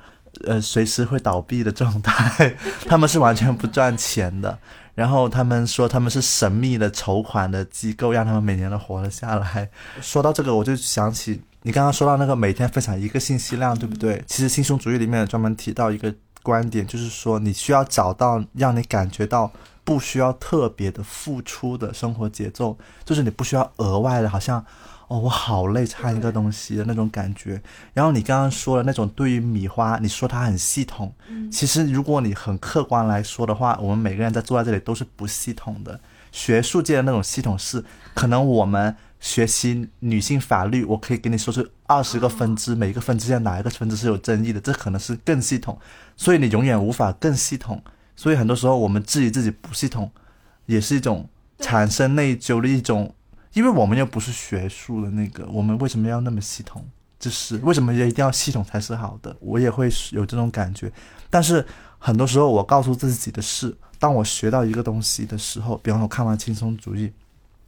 呃，随时会倒闭的状态，他们是完全不赚钱的，然后他们说他们是神秘的筹款的机构，让他们每年都活了下来。说到这个，我就想起你刚刚说到那个每天分享一个信息量，对不对？其实新雄主义里面专门提到一个观点，就是说你需要找到让你感觉到。不需要特别的付出的生活节奏，就是你不需要额外的，好像哦，我好累，差一个东西的那种感觉。然后你刚刚说的那种对于米花，你说它很系统，其实如果你很客观来说的话，我们每个人在坐在这里都是不系统的。学术界的那种系统是，可能我们学习女性法律，我可以给你说出二十个分支，每一个分支在哪一个分支是有争议的，这可能是更系统，所以你永远无法更系统。所以很多时候我们质疑自己不系统，也是一种产生内疚的一种，因为我们又不是学术的那个，我们为什么要那么系统？就是为什么也一定要系统才是好的？我也会有这种感觉。但是很多时候我告诉自己的是，当我学到一个东西的时候，比方说看完轻松主义，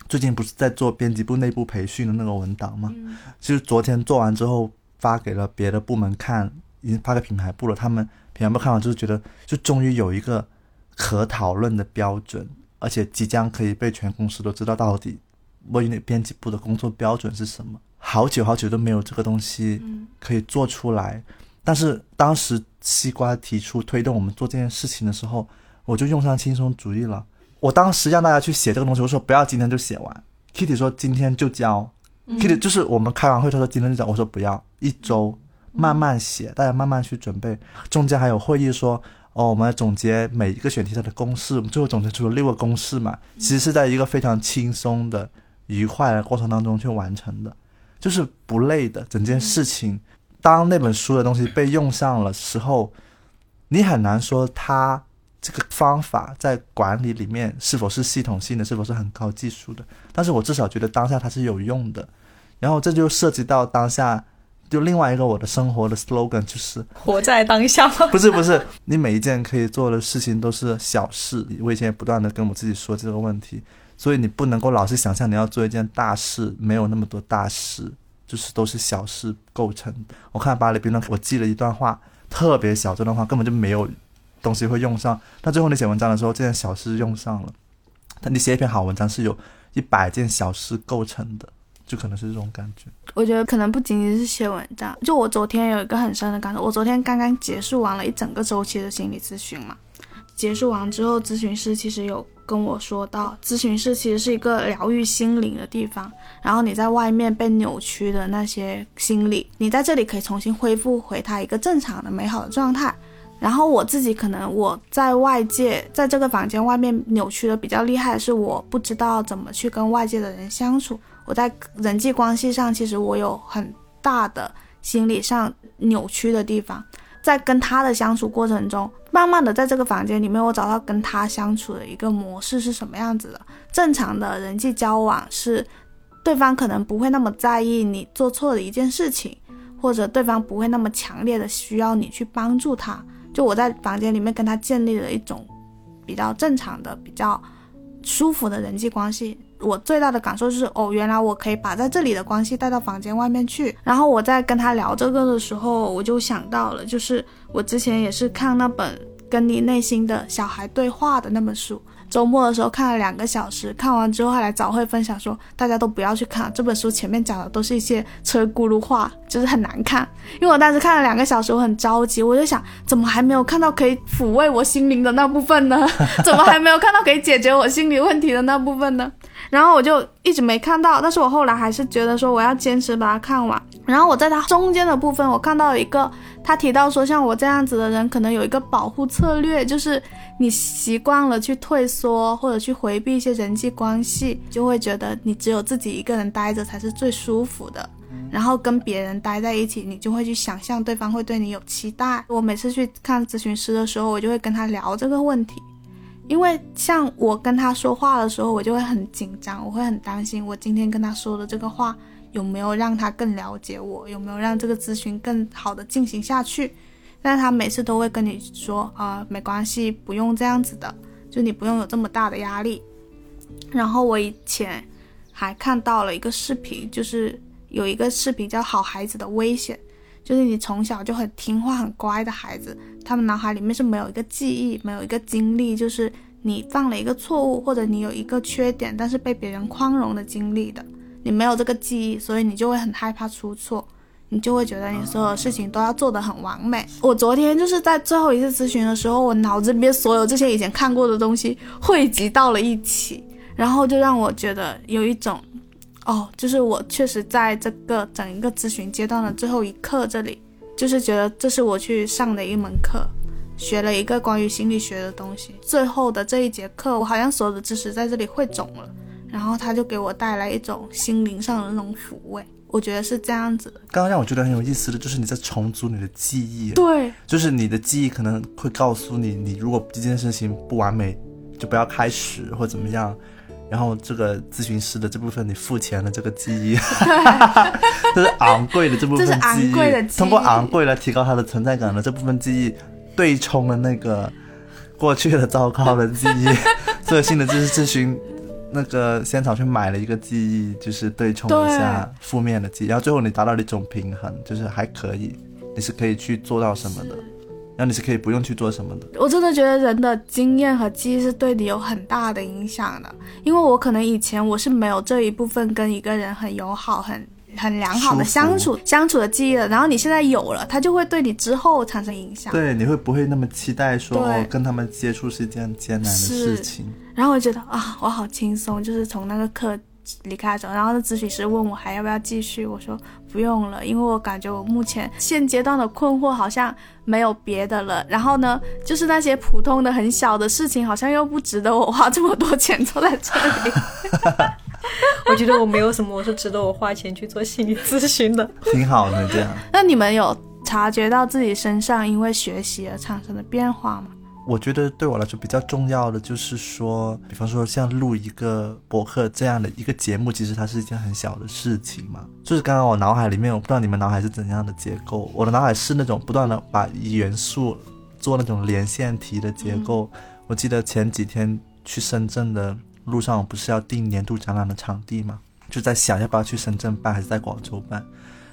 最近不是在做编辑部内部培训的那个文档吗？其实昨天做完之后发给了别的部门看，已经发给品牌部了，他们。全部看完就是觉得，就终于有一个可讨论的标准，而且即将可以被全公司都知道到底微那编辑部的工作标准是什么。好久好久都没有这个东西可以做出来，但是当时西瓜提出推动我们做这件事情的时候，我就用上轻松主义了。我当时让大家去写这个东西，我说不要今天就写完。Kitty 说今天就交，Kitty 就是我们开完会，他说今天就交，我说不要一周。慢慢写，大家慢慢去准备。中间还有会议说，哦，我们总结每一个选题它的公式，我们最后总结出了六个公式嘛。其实是在一个非常轻松的、愉快的过程当中去完成的，就是不累的。整件事情，当那本书的东西被用上了时候，你很难说它这个方法在管理里面是否是系统性的，是否是很高技术的。但是我至少觉得当下它是有用的。然后这就涉及到当下。就另外一个我的生活的 slogan 就是活在当下。<laughs> 不是不是，你每一件可以做的事情都是小事。我以前也不断的跟我自己说这个问题，所以你不能够老是想象你要做一件大事，没有那么多大事，就是都是小事构成。我看巴黎评论，我记了一段话，特别小，这段话根本就没有东西会用上。但最后你写文章的时候，这件小事用上了。但你写一篇好文章是有一百件小事构成的。就可能是这种感觉，我觉得可能不仅仅是写文章。就我昨天有一个很深的感受，我昨天刚刚结束完了一整个周期的心理咨询嘛。结束完之后，咨询师其实有跟我说到，咨询室其实是一个疗愈心灵的地方。然后你在外面被扭曲的那些心理，你在这里可以重新恢复回它一个正常的美好的状态。然后我自己可能我在外界，在这个房间外面扭曲的比较厉害，是我不知道怎么去跟外界的人相处。我在人际关系上，其实我有很大的心理上扭曲的地方，在跟他的相处过程中，慢慢的在这个房间里面，我找到跟他相处的一个模式是什么样子的。正常的人际交往是，对方可能不会那么在意你做错的一件事情，或者对方不会那么强烈的需要你去帮助他。就我在房间里面跟他建立了一种比较正常的、比较舒服的人际关系。我最大的感受就是，哦，原来我可以把在这里的关系带到房间外面去。然后我在跟他聊这个的时候，我就想到了，就是我之前也是看那本跟你内心的小孩对话的那本书。周末的时候看了两个小时，看完之后还来早会分享说，大家都不要去看这本书，前面讲的都是一些车轱辘话，就是很难看。因为我当时看了两个小时，我很着急，我就想，怎么还没有看到可以抚慰我心灵的那部分呢？<laughs> 怎么还没有看到可以解决我心理问题的那部分呢？然后我就一直没看到，但是我后来还是觉得说我要坚持把它看完。然后我在它中间的部分，我看到一个，他提到说，像我这样子的人，可能有一个保护策略，就是你习惯了去退缩或者去回避一些人际关系，就会觉得你只有自己一个人待着才是最舒服的。然后跟别人待在一起，你就会去想象对方会对你有期待。我每次去看咨询师的时候，我就会跟他聊这个问题。因为像我跟他说话的时候，我就会很紧张，我会很担心，我今天跟他说的这个话有没有让他更了解我，有没有让这个咨询更好的进行下去。但他每次都会跟你说啊，没关系，不用这样子的，就你不用有这么大的压力。然后我以前还看到了一个视频，就是有一个视频叫《好孩子的危险》。就是你从小就很听话、很乖的孩子，他们脑海里面是没有一个记忆、没有一个经历，就是你犯了一个错误或者你有一个缺点，但是被别人宽容的经历的。你没有这个记忆，所以你就会很害怕出错，你就会觉得你所有事情都要做得很完美。我昨天就是在最后一次咨询的时候，我脑子里面所有这些以前看过的东西汇集到了一起，然后就让我觉得有一种。哦，就是我确实在这个整一个咨询阶段的最后一课，这里就是觉得这是我去上的一门课，学了一个关于心理学的东西。最后的这一节课，我好像所有的知识在这里汇总了，然后他就给我带来一种心灵上的那种抚慰。我觉得是这样子的。刚刚让我觉得很有意思的就是你在重组你的记忆，对，就是你的记忆可能会告诉你，你如果这件事情不完美，就不要开始或怎么样。然后这个咨询师的这部分你付钱的这个记忆，<laughs> 这是昂贵的这部分记忆，通过昂贵来提高他的存在感的这部分记忆，对冲了那个过去的糟糕的记忆。<laughs> 所以新的知识咨询，那个仙草去买了一个记忆，就是对冲一下负面的记忆，然后最后你达到了一种平衡，就是还可以，你是可以去做到什么的。那你是可以不用去做什么的。我真的觉得人的经验和记忆是对你有很大的影响的，因为我可能以前我是没有这一部分跟一个人很友好、很很良好的相处相处的记忆的，然后你现在有了，它就会对你之后产生影响。对，你会不会那么期待说跟他们接触是一件艰难的事情？然后我觉得啊，我好轻松，就是从那个课。离开走，然后那咨询师问我还要不要继续，我说不用了，因为我感觉我目前现阶段的困惑好像没有别的了。然后呢，就是那些普通的很小的事情，好像又不值得我花这么多钱坐在这里。<laughs> 我觉得我没有什么是值得我花钱去做心理咨询的，<laughs> 挺好的这样。<laughs> 那你们有察觉到自己身上因为学习而产生的变化吗？我觉得对我来说比较重要的就是说，比方说像录一个博客这样的一个节目，其实它是一件很小的事情嘛。就是刚刚我脑海里面，我不知道你们脑海是怎样的结构，我的脑海是那种不断的把元素做那种连线题的结构。我记得前几天去深圳的路上，我不是要定年度展览的场地嘛，就在想要不要去深圳办还是在广州办。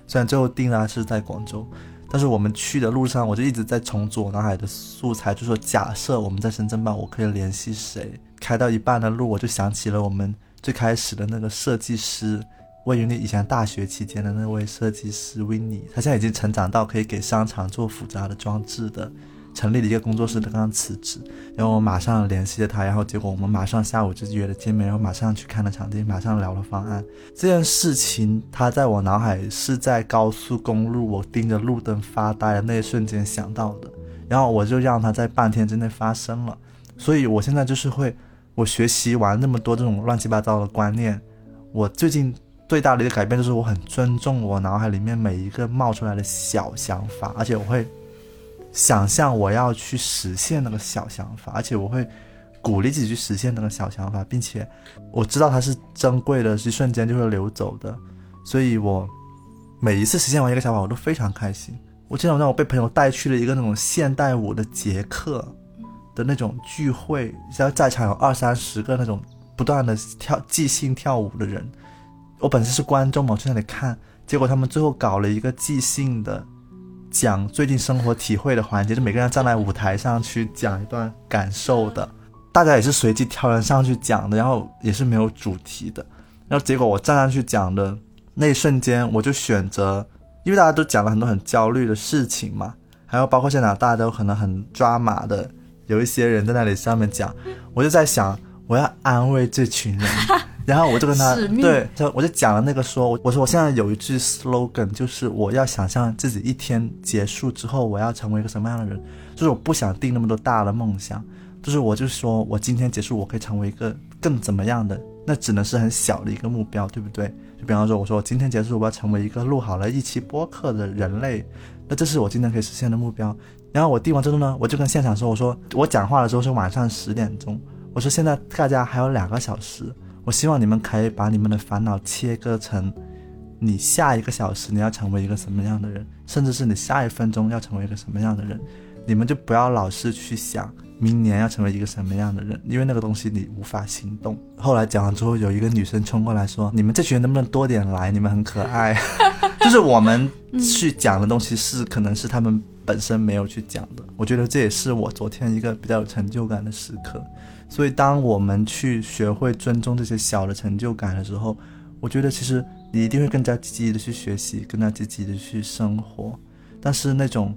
虽然最后定了是在广州。但是我们去的路上，我就一直在重组脑海的素材，就说假设我们在深圳办，我可以联系谁？开到一半的路，我就想起了我们最开始的那个设计师，位于你以前大学期间的那位设计师维尼，他现在已经成长到可以给商场做复杂的装置的。成立了一个工作室，他刚刚辞职，然后我马上联系了他，然后结果我们马上下午就约了见面，然后马上去看了场地，马上聊了方案。这件事情，他在我脑海是在高速公路，我盯着路灯发呆的那一瞬间想到的，然后我就让他在半天之内发生了。所以我现在就是会，我学习完那么多这种乱七八糟的观念，我最近最大的一个改变就是我很尊重我脑海里面每一个冒出来的小想法，而且我会。想象我要去实现那个小想法，而且我会鼓励自己去实现那个小想法，并且我知道它是珍贵的，是瞬间就会流走的，所以我每一次实现完一个想法，我都非常开心。我经常让我被朋友带去了一个那种现代舞的节课的那种聚会，像在场有二三十个那种不断的跳即兴跳舞的人，我本身是观众嘛，我去那里看，结果他们最后搞了一个即兴的。讲最近生活体会的环节，就每个人站在舞台上去讲一段感受的，大家也是随机挑人上去讲的，然后也是没有主题的，然后结果我站上去讲的那一瞬间，我就选择，因为大家都讲了很多很焦虑的事情嘛，还有包括现场大家都可能很抓马的，有一些人在那里上面讲，我就在想，我要安慰这群人。然后我就跟他对，就我就讲了那个说，我说我现在有一句 slogan，就是我要想象自己一天结束之后，我要成为一个什么样的人，就是我不想定那么多大的梦想，就是我就说我今天结束，我可以成为一个更怎么样的，那只能是很小的一个目标，对不对？就比方说，我说我今天结束，我要成为一个录好了一期播客的人类，那这是我今天可以实现的目标。然后我定完之后呢，我就跟现场说，我说我讲话的时候是晚上十点钟，我说现在大家还有两个小时。我希望你们可以把你们的烦恼切割成，你下一个小时你要成为一个什么样的人，甚至是你下一分钟要成为一个什么样的人，你们就不要老是去想明年要成为一个什么样的人，因为那个东西你无法行动。后来讲完之后，有一个女生冲过来说：“你们这群人能不能多点来？你们很可爱。”就是我们去讲的东西是可能是他们本身没有去讲的。我觉得这也是我昨天一个比较有成就感的时刻。所以，当我们去学会尊重这些小的成就感的时候，我觉得其实你一定会更加积极的去学习，更加积极的去生活。但是那种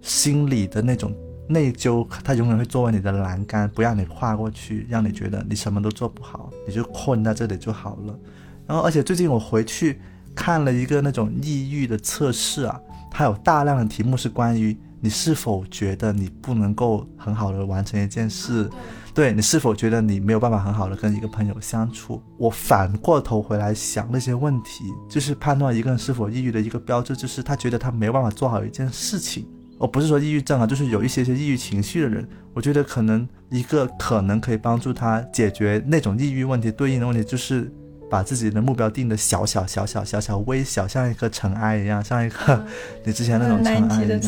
心理的那种内疚，它永远会作为你的栏杆，不让你跨过去，让你觉得你什么都做不好，你就困在这里就好了。然后，而且最近我回去看了一个那种抑郁的测试啊，它有大量的题目是关于你是否觉得你不能够很好的完成一件事。对你是否觉得你没有办法很好的跟一个朋友相处？我反过头回来想那些问题，就是判断一个人是否抑郁的一个标志，就是他觉得他没有办法做好一件事情。我不是说抑郁症啊，就是有一些些抑郁情绪的人，我觉得可能一个可能可以帮助他解决那种抑郁问题对应的问题，就是把自己的目标定的小小小小小小微小，像一颗尘埃一样，像一个 <laughs> 你之前那种尘埃一样，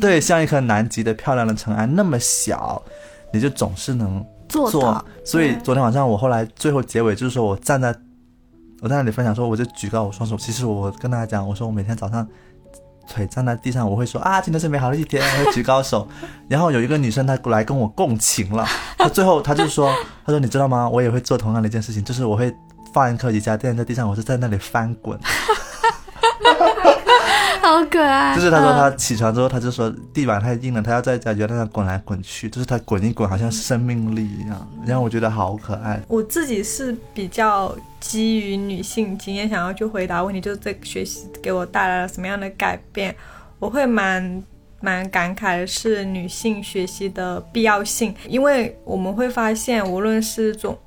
对，像一颗南极的漂亮的尘埃那么小。你就总是能做到，所以昨天晚上我后来最后结尾就是说我站在，我在那里分享说我就举高我双手，其实我跟大家讲，我说我每天早上腿站在地上，我会说啊今天是美好的一天，我会举高手，然后有一个女生她过来跟我共情了，她最后她就说，她说你知道吗？我也会做同样的一件事情，就是我会放一颗瑜伽垫在地上，我是在那里翻滚。<laughs> 好可爱！就是他说他起床之后，他就说地板太硬了，他要在家瑜伽上滚来滚去，就是他滚一滚，好像生命力一样，然后我觉得好可爱。我自己是比较基于女性经验，想要去回答问题，就是这学习给我带来了什么样的改变？我会蛮蛮感慨的是女性学习的必要性，因为我们会发现，无论是种。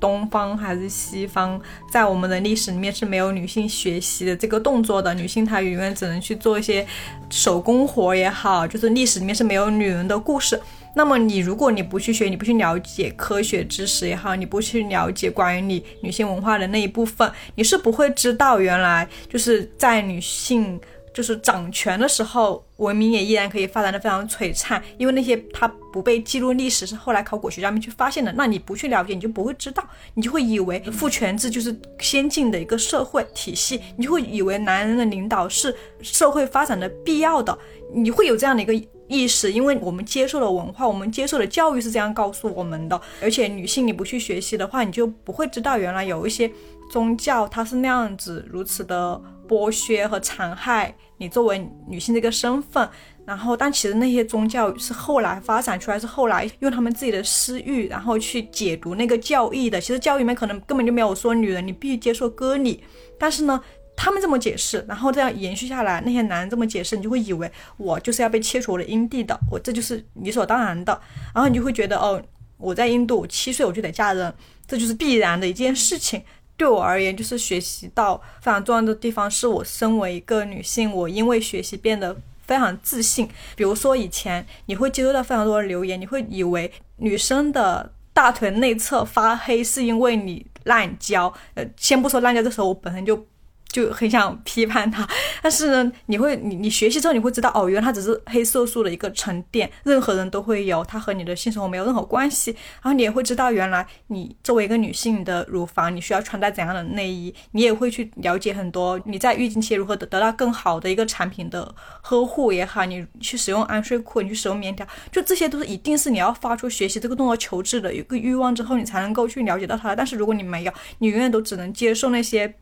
东方还是西方，在我们的历史里面是没有女性学习的这个动作的。女性她永远只能去做一些手工活也好，就是历史里面是没有女人的故事。那么你如果你不去学，你不去了解科学知识也好，你不去了解关于你女性文化的那一部分，你是不会知道原来就是在女性。就是掌权的时候，文明也依然可以发展的非常璀璨，因为那些它不被记录历史是后来考古学家们去发现的。那你不去了解，你就不会知道，你就会以为父权制就是先进的一个社会体系，你就会以为男人的领导是社会发展的必要的，你会有这样的一个意识，因为我们接受的文化，我们接受的教育是这样告诉我们的。而且女性你不去学习的话，你就不会知道原来有一些宗教它是那样子如此的。剥削和残害你作为女性这个身份，然后，但其实那些宗教是后来发展出来，是后来用他们自己的私欲，然后去解读那个教义的。其实教育里面可能根本就没有说女人你必须接受割礼，但是呢，他们这么解释，然后这样延续下来，那些男人这么解释，你就会以为我就是要被切除我的阴蒂的，我这就是理所当然的，然后你就会觉得哦，我在印度七岁我就得嫁人，这就是必然的一件事情。对我而言，就是学习到非常重要的地方，是我身为一个女性，我因为学习变得非常自信。比如说，以前你会接收到非常多的留言，你会以为女生的大腿内侧发黑是因为你滥交。呃，先不说滥交，这时候我本身就就很想批判他，<laughs> 但是呢，你会你你学习之后，你会知道哦，原来它只是黑色素的一个沉淀，任何人都会有，它和你的性生活没有任何关系。然后你也会知道，原来你作为一个女性的乳房，你需要穿戴怎样的内衣，你也会去了解很多你在月经期如何得得到更好的一个产品的呵护也好，你去使用安睡裤，你去使用棉条，就这些都是一定是你要发出学习这个动作求知的一个欲望之后，你才能够去了解到它。但是如果你没有，你永远都只能接受那些。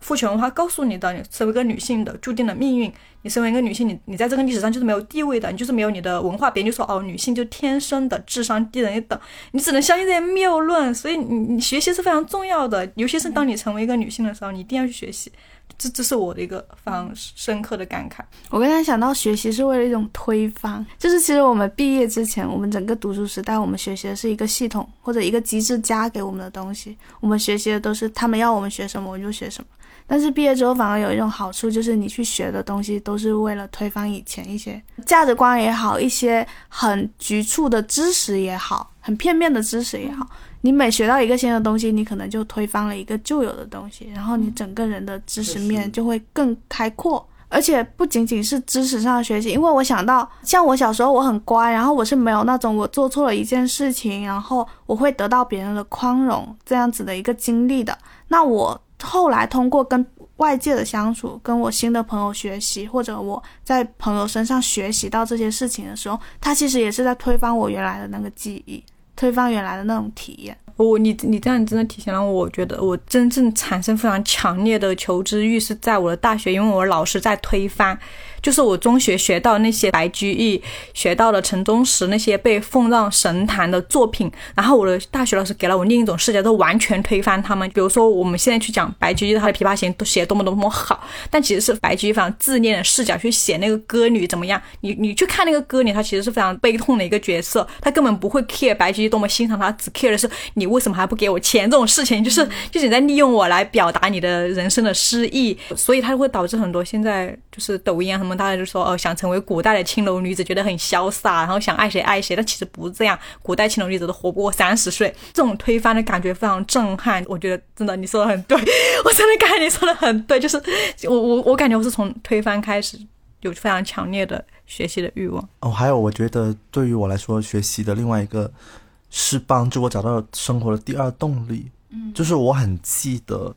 父权文化告诉你的，你身为一个女性的注定的命运。你身为一个女性，你你在这个历史上就是没有地位的，你就是没有你的文化。别人就说哦，女性就天生的智商低人一等，你只能相信这些谬论。所以你你学习是非常重要的，尤其是当你成为一个女性的时候，你一定要去学习。这这是我的一个非常深刻的感慨。我刚才想到，学习是为了一种推翻，就是其实我们毕业之前，我们整个读书时代，我们学习的是一个系统或者一个机制加给我们的东西，我们学习的都是他们要我们学什么，我们就学什么。但是毕业之后反而有一种好处，就是你去学的东西都是为了推翻以前一些价值观也好，一些很局促的知识也好，很片面的知识也好。你每学到一个新的东西，你可能就推翻了一个旧有的东西，然后你整个人的知识面就会更开阔。而且不仅仅是知识上的学习，因为我想到，像我小时候我很乖，然后我是没有那种我做错了一件事情，然后我会得到别人的宽容这样子的一个经历的。那我。后来通过跟外界的相处，跟我新的朋友学习，或者我在朋友身上学习到这些事情的时候，他其实也是在推翻我原来的那个记忆，推翻原来的那种体验。我你你这样真的体现了，我觉得我真正产生非常强烈的求知欲是在我的大学，因为我老师在推翻。就是我中学学到那些白居易，学到了陈忠实那些被奉上神坛的作品，然后我的大学老师给了我另一种视角，都完全推翻他们。比如说我们现在去讲白居易他的《琵琶行》都写多么多么好，但其实是白居易非常自恋的视角去写那个歌女怎么样。你你去看那个歌女，她其实是非常悲痛的一个角色，她根本不会 care 白居易多么欣赏她，只 care 的是你为什么还不给我钱这种事情，就是就是你在利用我来表达你的人生的失意，所以它会导致很多现在就是抖音啊。大家就说哦，想成为古代的青楼女子，觉得很潇洒，然后想爱谁爱谁，但其实不是这样。古代青楼女子都活不过三十岁，这种推翻的感觉非常震撼。我觉得真的，你说的很对，<laughs> 我真的感觉你说的很对。就是我我我感觉我是从推翻开始，有非常强烈的学习的欲望。哦，还有我觉得对于我来说，学习的另外一个是帮助我找到生活的第二动力。嗯，就是我很记得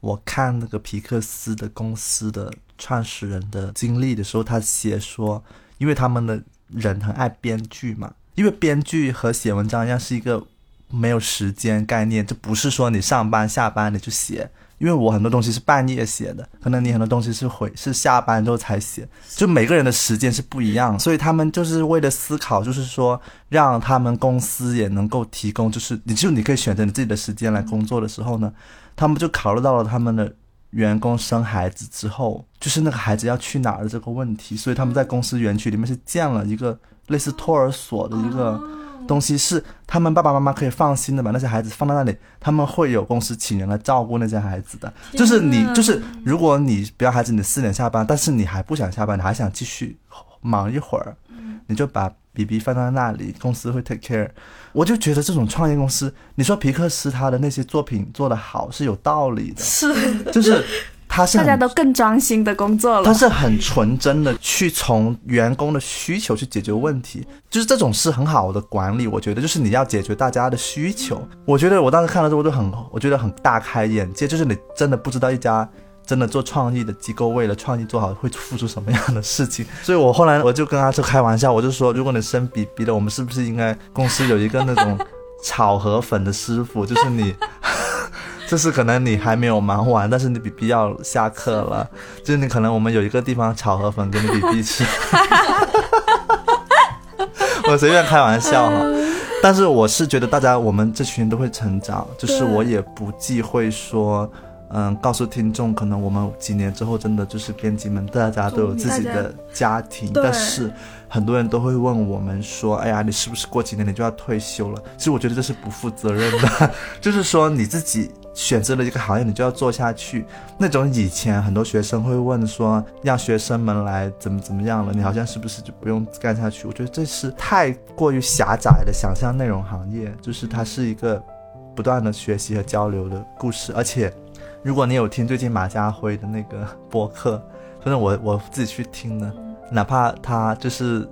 我看那个皮克斯的公司的。创始人的经历的时候，他写说，因为他们的人很爱编剧嘛，因为编剧和写文章一样是一个没有时间概念，这不是说你上班下班你就写，因为我很多东西是半夜写的，可能你很多东西是回是下班之后才写，就每个人的时间是不一样，所以他们就是为了思考，就是说让他们公司也能够提供，就是你就你可以选择你自己的时间来工作的时候呢，他们就考虑到了他们的。员工生孩子之后，就是那个孩子要去哪儿的这个问题，所以他们在公司园区里面是建了一个类似托儿所的一个东西，是他们爸爸妈妈可以放心的把那些孩子放在那里，他们会有公司请人来照顾那些孩子的。就是你，就是如果你不要孩子，你四点下班，但是你还不想下班，你还想继续忙一会儿，你就把 BB 放在那里，公司会 take care。我就觉得这种创业公司，你说皮克斯他的那些作品做得好是有道理的，是，就是他是 <laughs> 大家都更专心的工作了，他是很纯真的去从员工的需求去解决问题，就是这种是很好的管理。我觉得就是你要解决大家的需求。我觉得我当时看了之后就很，我觉得很大开眼界，就是你真的不知道一家。真的做创意的机构，为了创意做好，会付出什么样的事情？所以我后来我就跟阿周开玩笑，我就说，如果你生 B B 了，我们是不是应该公司有一个那种 <laughs> 炒河粉的师傅？就是你，就 <laughs> 是可能你还没有忙完，但是你 B B 要下课了，就是你可能我们有一个地方炒河粉给你 B B 吃。<laughs> 我随便开玩笑哈，但是我是觉得大家我们这群人都会成长，就是我也不忌讳说。嗯，告诉听众，可能我们几年之后真的就是编辑们，大家都有自己的家庭，但是很多人都会问我们说：“哎呀，你是不是过几年你就要退休了？”其实我觉得这是不负责任的，就是说你自己选择了一个行业，你就要做下去。那种以前很多学生会问说，让学生们来怎么怎么样了，你好像是不是就不用干下去？我觉得这是太过于狭窄的想象内容行业，就是它是一个不断的学习和交流的故事，而且。如果你有听最近马家辉的那个播客，反正我我自己去听的，哪怕他就是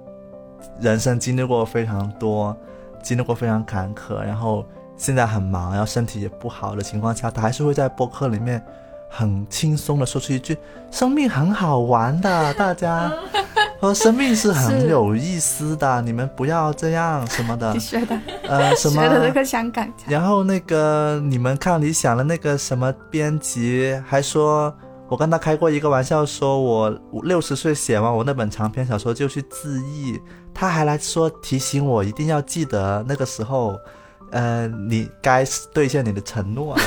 人生经历过非常多，经历过非常坎坷，然后现在很忙，然后身体也不好的情况下，他还是会在播客里面很轻松的说出一句：“生命很好玩的，大家。” <laughs> <laughs> 说生命是很有意思的，你们不要这样什么的。<laughs> 你，学的。呃，什么？学的那个香港，然后那个你们看理想的那个什么编辑还说，我跟他开过一个玩笑，说我六十岁写完我那本长篇小说就去自缢，他还来说提醒我一定要记得那个时候，呃，你该兑现你的承诺了。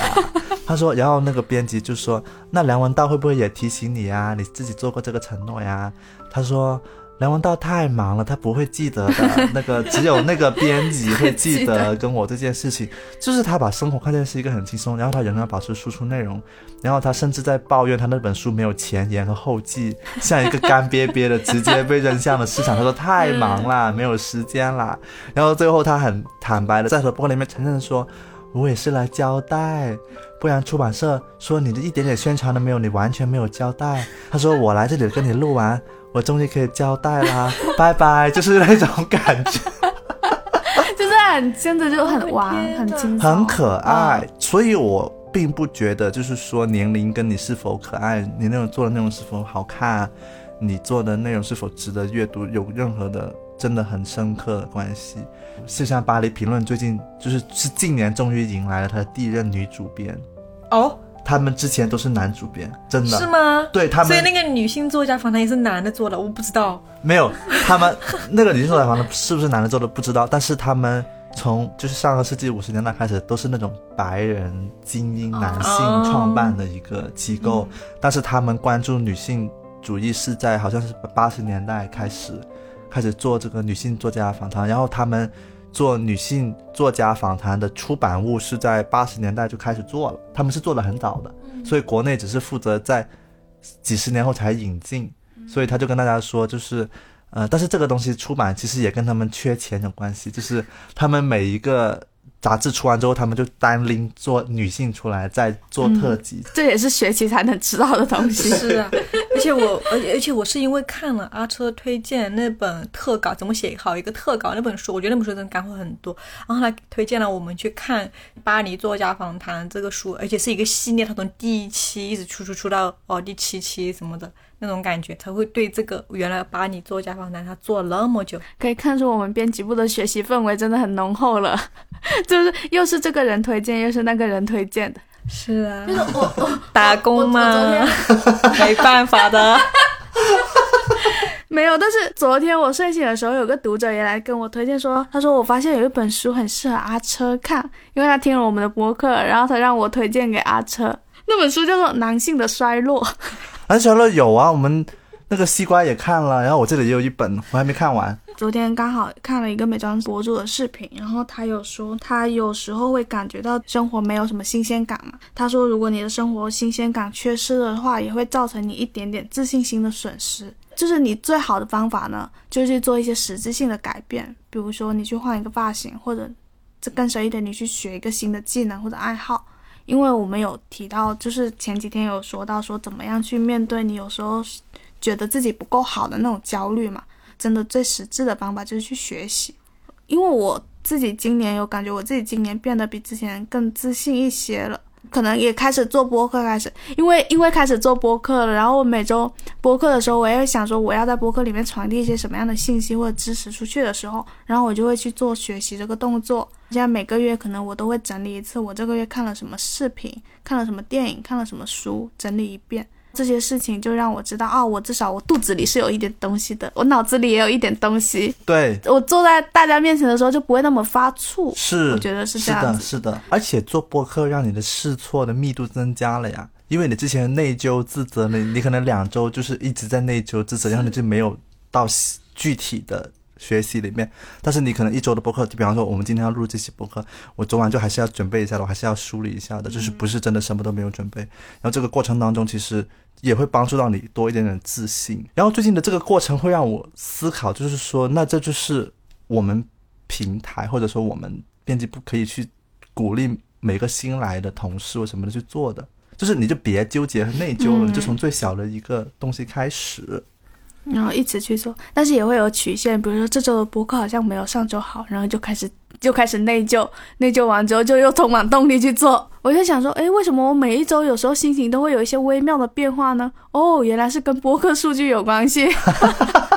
他说，然后那个编辑就说，那梁文道会不会也提醒你呀？你自己做过这个承诺呀？他说。梁文道太忙了，他不会记得的。那个只有那个编辑会记 <laughs> 记得得跟我这件事情，就是他把生活看见是一个很轻松，然后他仍然保持输出内容，然后他甚至在抱怨他那本书没有前言和后记，像一个干瘪瘪的直接被扔向了市场。他说太忙了，没有时间啦。然后最后他很坦白的在他播客里面承认说，我也是来交代，不然出版社说你的一点点宣传都没有，你完全没有交代。他说我来这里跟你录完。我终于可以交代啦，<laughs> 拜拜，<laughs> 就是那种感觉。<laughs> 就是很真的就很玩，很轻松，很可爱，嗯所以我并不觉得就是说年龄跟你是否可爱，你那种做的内容是否好看，你做的内容是否值得阅读，有任何的真的很深刻的关系。就像巴黎评论最近就是是近年终于迎来了他的第一任女主编，哦，他们之前都是男主编，真的是吗？对他们所以那个女性作家访谈也是男的做的，我不知道。没有，他们那个女性作家访谈是不是男的做的不知道，但是他们从就是上个世纪五十年代开始都是那种白人精英男性创办的一个机构，但是他们关注女性主义是在好像是八十年代开始开始做这个女性作家访谈，然后他们做女性作家访谈的出版物是在八十年代就开始做了，他们是做的很早的，所以国内只是负责在几十年后才引进。所以他就跟大家说，就是，呃，但是这个东西出版其实也跟他们缺钱有关系，就是他们每一个杂志出完之后，他们就单拎做女性出来，再做特辑。这也是学习才能知道的东西。<laughs> 是啊，而且我，而且而且我是因为看了阿车推荐那本特稿，怎么写好一个特稿那本书，我觉得那本书真的干货很多。然后他推荐了我们去看《巴黎作家访谈》这个书，而且是一个系列，他从第一期一直出出出到哦第七期什么的那种感觉，才会对这个原来把你做家访谈他做了那么久。可以看出我们编辑部的学习氛围真的很浓厚了，<laughs> 就是又是这个人推荐，又是那个人推荐的。是啊，就是我我 <laughs> 打工嘛我我昨，<laughs> 没办法的。没有，但是昨天我睡醒的时候，有个读者也来跟我推荐说，他说我发现有一本书很适合阿车看，因为他听了我们的播客，然后他让我推荐给阿车。那本书叫做《男性的衰落》，安小乐有啊，我们那个西瓜也看了，然后我这里也有一本，我还没看完。昨天刚好看了一个美妆博主的视频，然后他有说他有时候会感觉到生活没有什么新鲜感嘛。他说，如果你的生活新鲜感缺失的话，也会造成你一点点自信心的损失。就是你最好的方法呢，就是做一些实质性的改变，比如说你去换一个发型，或者这更深一点，你去学一个新的技能或者爱好。因为我们有提到，就是前几天有说到说怎么样去面对你有时候觉得自己不够好的那种焦虑嘛。真的最实质的方法就是去学习，因为我自己今年有感觉，我自己今年变得比之前更自信一些了。可能也开始做播客，开始因为因为开始做播客了，然后我每周播客的时候，我也想说我要在播客里面传递一些什么样的信息或者知识出去的时候，然后我就会去做学习这个动作。现在每个月可能我都会整理一次，我这个月看了什么视频，看了什么电影，看了什么书，整理一遍。这些事情就让我知道，啊，我至少我肚子里是有一点东西的，我脑子里也有一点东西。对，我坐在大家面前的时候就不会那么发怵。是，我觉得是是的，这样子。是的，而且做播客让你的试错的密度增加了呀，因为你之前内疚自责，你你可能两周就是一直在内疚自责，然后你就没有到具体的学习里面，但是你可能一周的播客，就比方说我们今天要录这期播客，我昨晚就还是要准备一下的，我还是要梳理一下的，就是不是真的什么都没有准备，然后这个过程当中其实也会帮助到你多一点点自信，然后最近的这个过程会让我思考，就是说那这就是我们平台或者说我们编辑部可以去鼓励每个新来的同事或什么的去做的，就是你就别纠结和内疚了，就从最小的一个东西开始。然后一直去做，但是也会有曲线，比如说这周的播客好像没有上周好，然后就开始就开始内疚，内疚完之后就又充满动力去做。我就想说，哎，为什么我每一周有时候心情都会有一些微妙的变化呢？哦，原来是跟播客数据有关系。<laughs>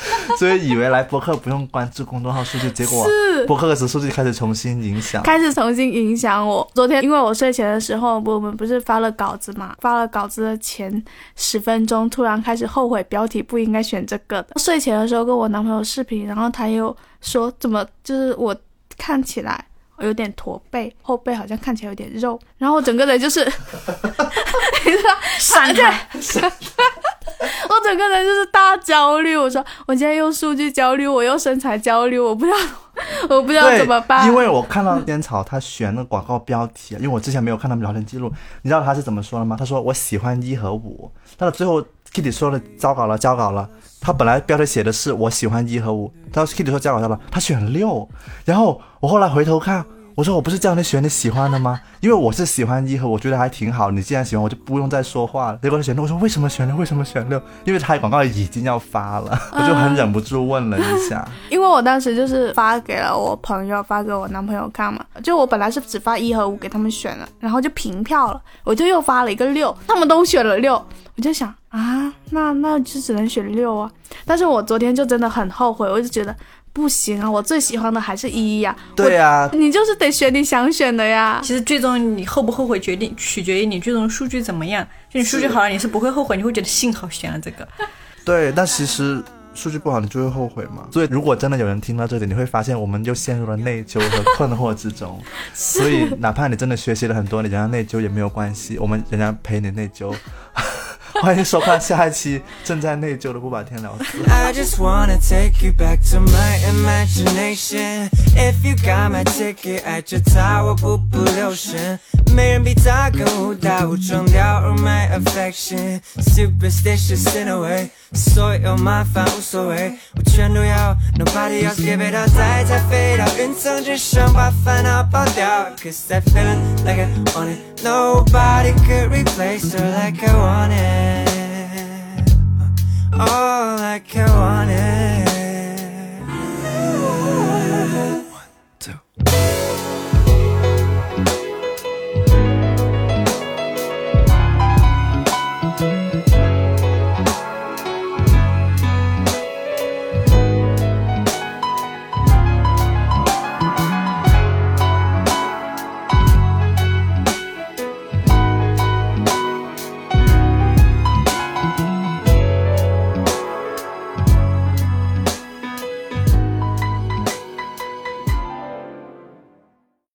<laughs> 所以以为来播客不用关注公众号数据，<laughs> 结果是播客的数据开始重新影响。开始重新影响我。昨天因为我睡前的时候，我们不是发了稿子嘛，发了稿子的前十分钟，突然开始后悔标题不应该选这个的。睡前的时候跟我男朋友视频，然后他又说怎么就是我看起来。有点驼背，后背好像看起来有点肉，然后我整个人就是，<laughs> 你知道，闪开，<laughs> 我整个人就是大焦虑。我说我现在用数据焦虑，我又身材焦虑，我不知道，<laughs> 我不知道怎么办。因为我看到烟草他选的广告标题，因为我之前没有看他们聊天记录，你知道他是怎么说的吗？他说我喜欢一和五，但是最后 Kitty 说了糟糕了，交稿了。他本来标题写的是我喜欢一和五，他 Kitty 说交稿了，他选六，然后我后来回头看。我说我不是叫你选你喜欢的吗？因为我是喜欢一和，我觉得还挺好。你既然喜欢，我就不用再说话了。结果他选六，我说为什么选六？为什么选六？因为他广告已经要发了，<laughs> 我就很忍不住问了一下。因为我当时就是发给了我朋友，发给我男朋友看嘛。就我本来是只发一和五给他们选了，然后就平票了，我就又发了一个六，他们都选了六，我就想啊，那那就只能选六啊。但是我昨天就真的很后悔，我就觉得。不行啊！我最喜欢的还是一呀。对呀、你就是得选你想选的呀。其实最终你后不后悔决定取决于你最终数据怎么样。就你数据好了，你是不会后悔，你会觉得幸好选了这个。<laughs> 对，但其实数据不好，你就会后悔嘛。所以如果真的有人听到这里，你会发现我们就陷入了内疚和困惑之中。<laughs> 所以哪怕你真的学习了很多，你仍然内疚也没有关系，我们仍然陪你内疚。欢迎收看下一期正在内疚的不把天聊死。I just wanna take you back to my imagination. If you got my ticket at your tower 步步留神，没人比他更误打误撞掉入 my affection. Superstitious in a way，所有麻烦无所谓，我全都要，Nobody eh. else give it 别被淘汰，才飞到云层之上把烦恼抛掉。Cause I'm feeling like I want it, nobody could replace her like I want it, oh like I want it. One, two.